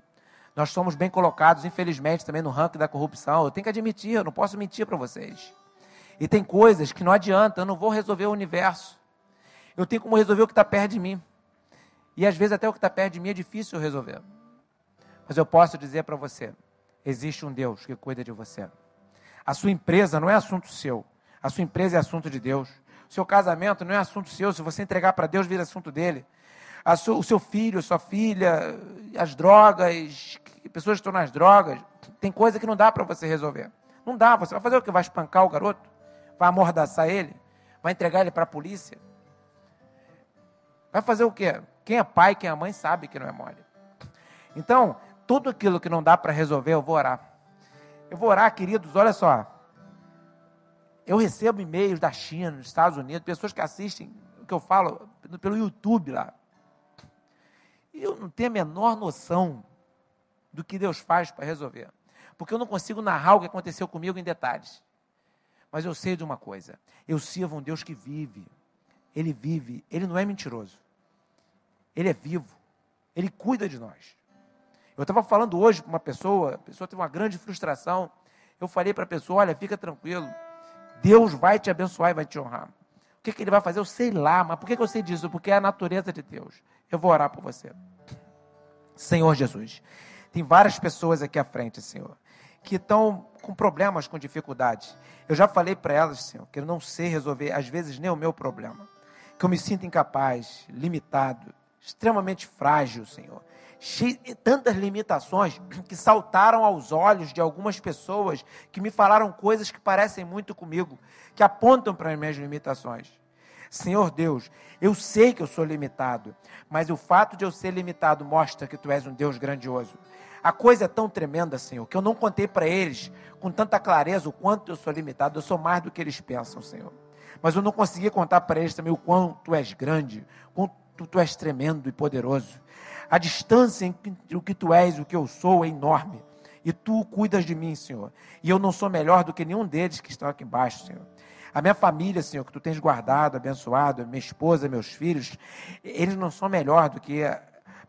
Nós somos bem colocados, infelizmente, também no ranking da corrupção. Eu tenho que admitir, eu não posso mentir para vocês. E tem coisas que não adianta, eu não vou resolver o universo. Eu tenho como resolver o que está perto de mim. E às vezes até o que está perto de mim é difícil resolver. Mas eu posso dizer para você: existe um Deus que cuida de você. A sua empresa não é assunto seu. A sua empresa é assunto de Deus. O seu casamento não é assunto seu. Se você entregar para Deus, vira assunto dele o seu filho, a sua filha, as drogas, pessoas que estão nas drogas, tem coisa que não dá para você resolver. Não dá, você vai fazer o que? Vai espancar o garoto? Vai amordaçar ele? Vai entregar ele para a polícia? Vai fazer o quê? Quem é pai, quem é mãe sabe que não é mole. Então, tudo aquilo que não dá para resolver, eu vou orar. Eu vou orar, queridos, olha só. Eu recebo e-mails da China, dos Estados Unidos, pessoas que assistem o que eu falo pelo YouTube lá. Eu não tenho a menor noção do que Deus faz para resolver. Porque eu não consigo narrar o que aconteceu comigo em detalhes. Mas eu sei de uma coisa: eu sirvo um Deus que vive. Ele vive, ele não é mentiroso. Ele é vivo. Ele cuida de nós. Eu estava falando hoje com uma pessoa, a pessoa teve uma grande frustração. Eu falei para a pessoa: olha, fica tranquilo. Deus vai te abençoar e vai te honrar. O que, que ele vai fazer? Eu sei lá, mas por que, que eu sei disso? Porque é a natureza de Deus. Eu vou orar por você. Senhor Jesus, tem várias pessoas aqui à frente, Senhor, que estão com problemas, com dificuldades. Eu já falei para elas, Senhor, que eu não sei resolver, às vezes, nem o meu problema. Que eu me sinto incapaz, limitado, extremamente frágil, Senhor. Tantas limitações [clears throat] que saltaram aos olhos de algumas pessoas que me falaram coisas que parecem muito comigo, que apontam para as minhas limitações. Senhor Deus, eu sei que eu sou limitado, mas o fato de eu ser limitado mostra que tu és um Deus grandioso. A coisa é tão tremenda, Senhor, que eu não contei para eles com tanta clareza o quanto eu sou limitado. Eu sou mais do que eles pensam, Senhor. Mas eu não consegui contar para eles também o quanto tu és grande, quanto tu és tremendo e poderoso. A distância entre o que tu és e o que eu sou é enorme. E tu cuidas de mim, Senhor. E eu não sou melhor do que nenhum deles que estão aqui embaixo, Senhor. A minha família, Senhor, que tu tens guardado, abençoado, minha esposa, meus filhos, eles não são melhor do que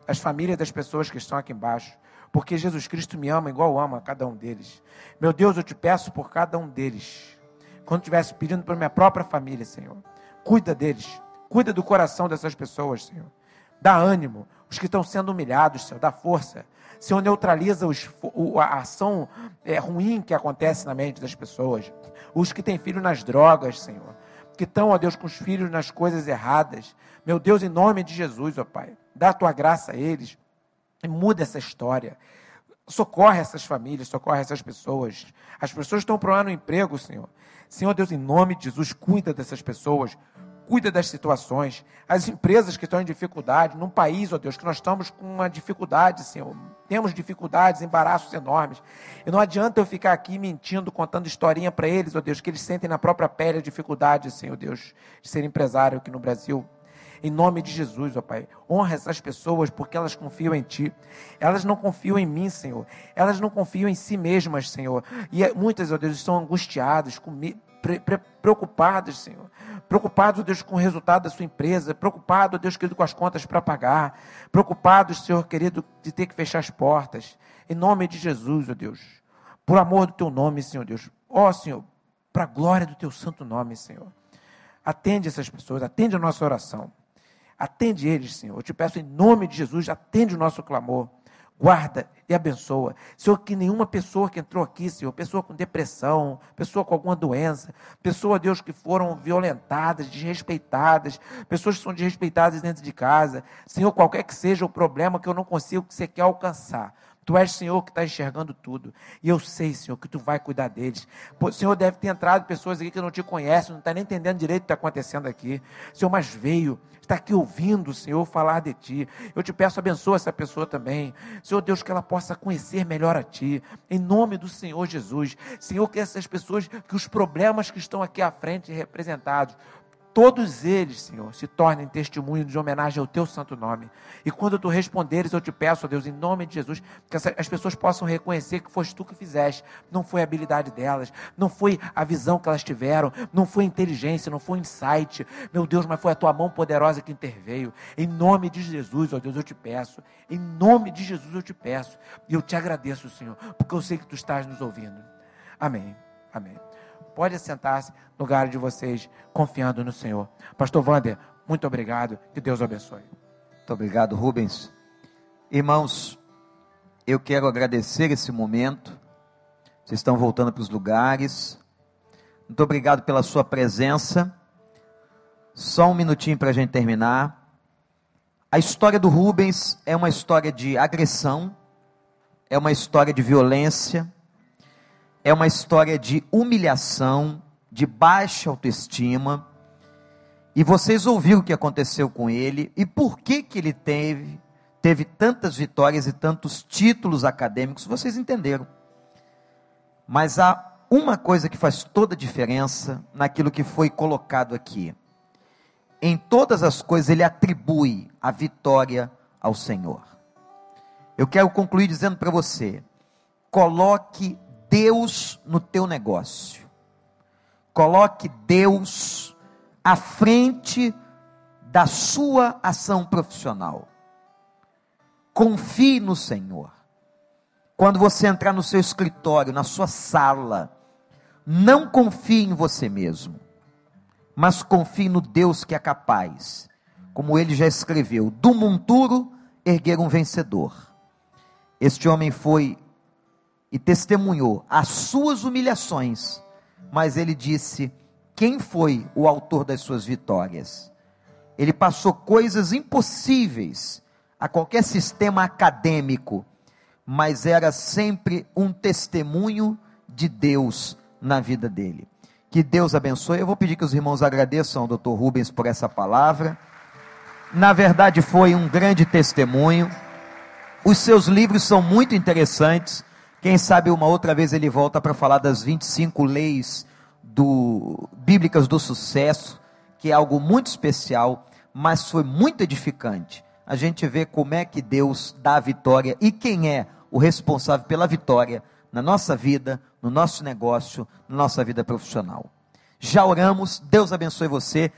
as famílias das pessoas que estão aqui embaixo. Porque Jesus Cristo me ama igual ama cada um deles. Meu Deus, eu te peço por cada um deles. Quando estivesse pedindo para minha própria família, Senhor, cuida deles. Cuida do coração dessas pessoas, Senhor. Dá ânimo. Os que estão sendo humilhados, Senhor, dá força. Senhor, neutraliza os, a ação é, ruim que acontece na mente das pessoas. Os que têm filhos nas drogas, Senhor. Que estão, ó Deus, com os filhos nas coisas erradas. Meu Deus, em nome de Jesus, ó Pai. Dá a tua graça a eles. E muda essa história. Socorre essas famílias, socorre essas pessoas. As pessoas estão procurando um emprego, Senhor. Senhor Deus, em nome de Jesus, cuida dessas pessoas cuida das situações. As empresas que estão em dificuldade, num país, ó Deus, que nós estamos com uma dificuldade, Senhor. Temos dificuldades, embaraços enormes. E não adianta eu ficar aqui mentindo, contando historinha para eles, ó Deus, que eles sentem na própria pele a dificuldade, Senhor Deus, de ser empresário aqui no Brasil. Em nome de Jesus, ó Pai. Honra essas pessoas porque elas confiam em Ti. Elas não confiam em mim, Senhor. Elas não confiam em si mesmas, Senhor. E muitas, ó Deus, estão angustiadas, preocupadas, Senhor preocupado, Deus, com o resultado da sua empresa, preocupado, Deus querido, com as contas para pagar, preocupado, Senhor querido, de ter que fechar as portas. Em nome de Jesus, ó Deus, por amor do teu nome, Senhor Deus. Ó Senhor, para a glória do teu santo nome, Senhor. Atende essas pessoas, atende a nossa oração. Atende eles, Senhor. Eu te peço em nome de Jesus, atende o nosso clamor guarda e abençoa. Senhor, que nenhuma pessoa que entrou aqui, Senhor, pessoa com depressão, pessoa com alguma doença, pessoa, Deus, que foram violentadas, desrespeitadas, pessoas que são desrespeitadas dentro de casa, Senhor, qualquer que seja o problema que eu não consigo, que você quer alcançar, Tu és Senhor que está enxergando tudo. E eu sei, Senhor, que Tu vai cuidar deles. O Senhor deve ter entrado pessoas aqui que não te conhecem, não está nem entendendo direito o que está acontecendo aqui. Senhor, mas veio, está aqui ouvindo, Senhor, falar de Ti. Eu te peço, abençoa essa pessoa também. Senhor Deus, que ela possa conhecer melhor a Ti. Em nome do Senhor Jesus. Senhor, que essas pessoas, que os problemas que estão aqui à frente representados, todos eles, Senhor, se tornem testemunho de homenagem ao teu santo nome. E quando tu responderes, eu te peço, ó Deus, em nome de Jesus, que as pessoas possam reconhecer que foste tu que fizeste. Não foi a habilidade delas, não foi a visão que elas tiveram, não foi inteligência, não foi insight, meu Deus, mas foi a tua mão poderosa que interveio. Em nome de Jesus, ó Deus, eu te peço. Em nome de Jesus eu te peço. E eu te agradeço, Senhor, porque eu sei que tu estás nos ouvindo. Amém. Amém. Pode assentar-se no lugar de vocês, confiando no Senhor. Pastor Wander, muito obrigado. Que Deus abençoe. Muito obrigado, Rubens. Irmãos, eu quero agradecer esse momento. Vocês estão voltando para os lugares. Muito obrigado pela sua presença. Só um minutinho para a gente terminar. A história do Rubens é uma história de agressão, é uma história de violência, é uma história de humilhação, de baixa autoestima. E vocês ouviram o que aconteceu com ele e por que que ele teve teve tantas vitórias e tantos títulos acadêmicos, vocês entenderam. Mas há uma coisa que faz toda a diferença naquilo que foi colocado aqui. Em todas as coisas ele atribui a vitória ao Senhor. Eu quero concluir dizendo para você: coloque Deus no teu negócio. Coloque Deus à frente da sua ação profissional. Confie no Senhor. Quando você entrar no seu escritório, na sua sala, não confie em você mesmo, mas confie no Deus que é capaz, como ele já escreveu, do monturo erguer um vencedor. Este homem foi e testemunhou as suas humilhações, mas ele disse: quem foi o autor das suas vitórias? Ele passou coisas impossíveis a qualquer sistema acadêmico, mas era sempre um testemunho de Deus na vida dele. Que Deus abençoe. Eu vou pedir que os irmãos agradeçam ao Dr. Rubens por essa palavra. Na verdade, foi um grande testemunho. Os seus livros são muito interessantes. Quem sabe uma outra vez ele volta para falar das 25 leis do, bíblicas do sucesso, que é algo muito especial, mas foi muito edificante. A gente vê como é que Deus dá a vitória e quem é o responsável pela vitória na nossa vida, no nosso negócio, na nossa vida profissional. Já oramos, Deus abençoe você.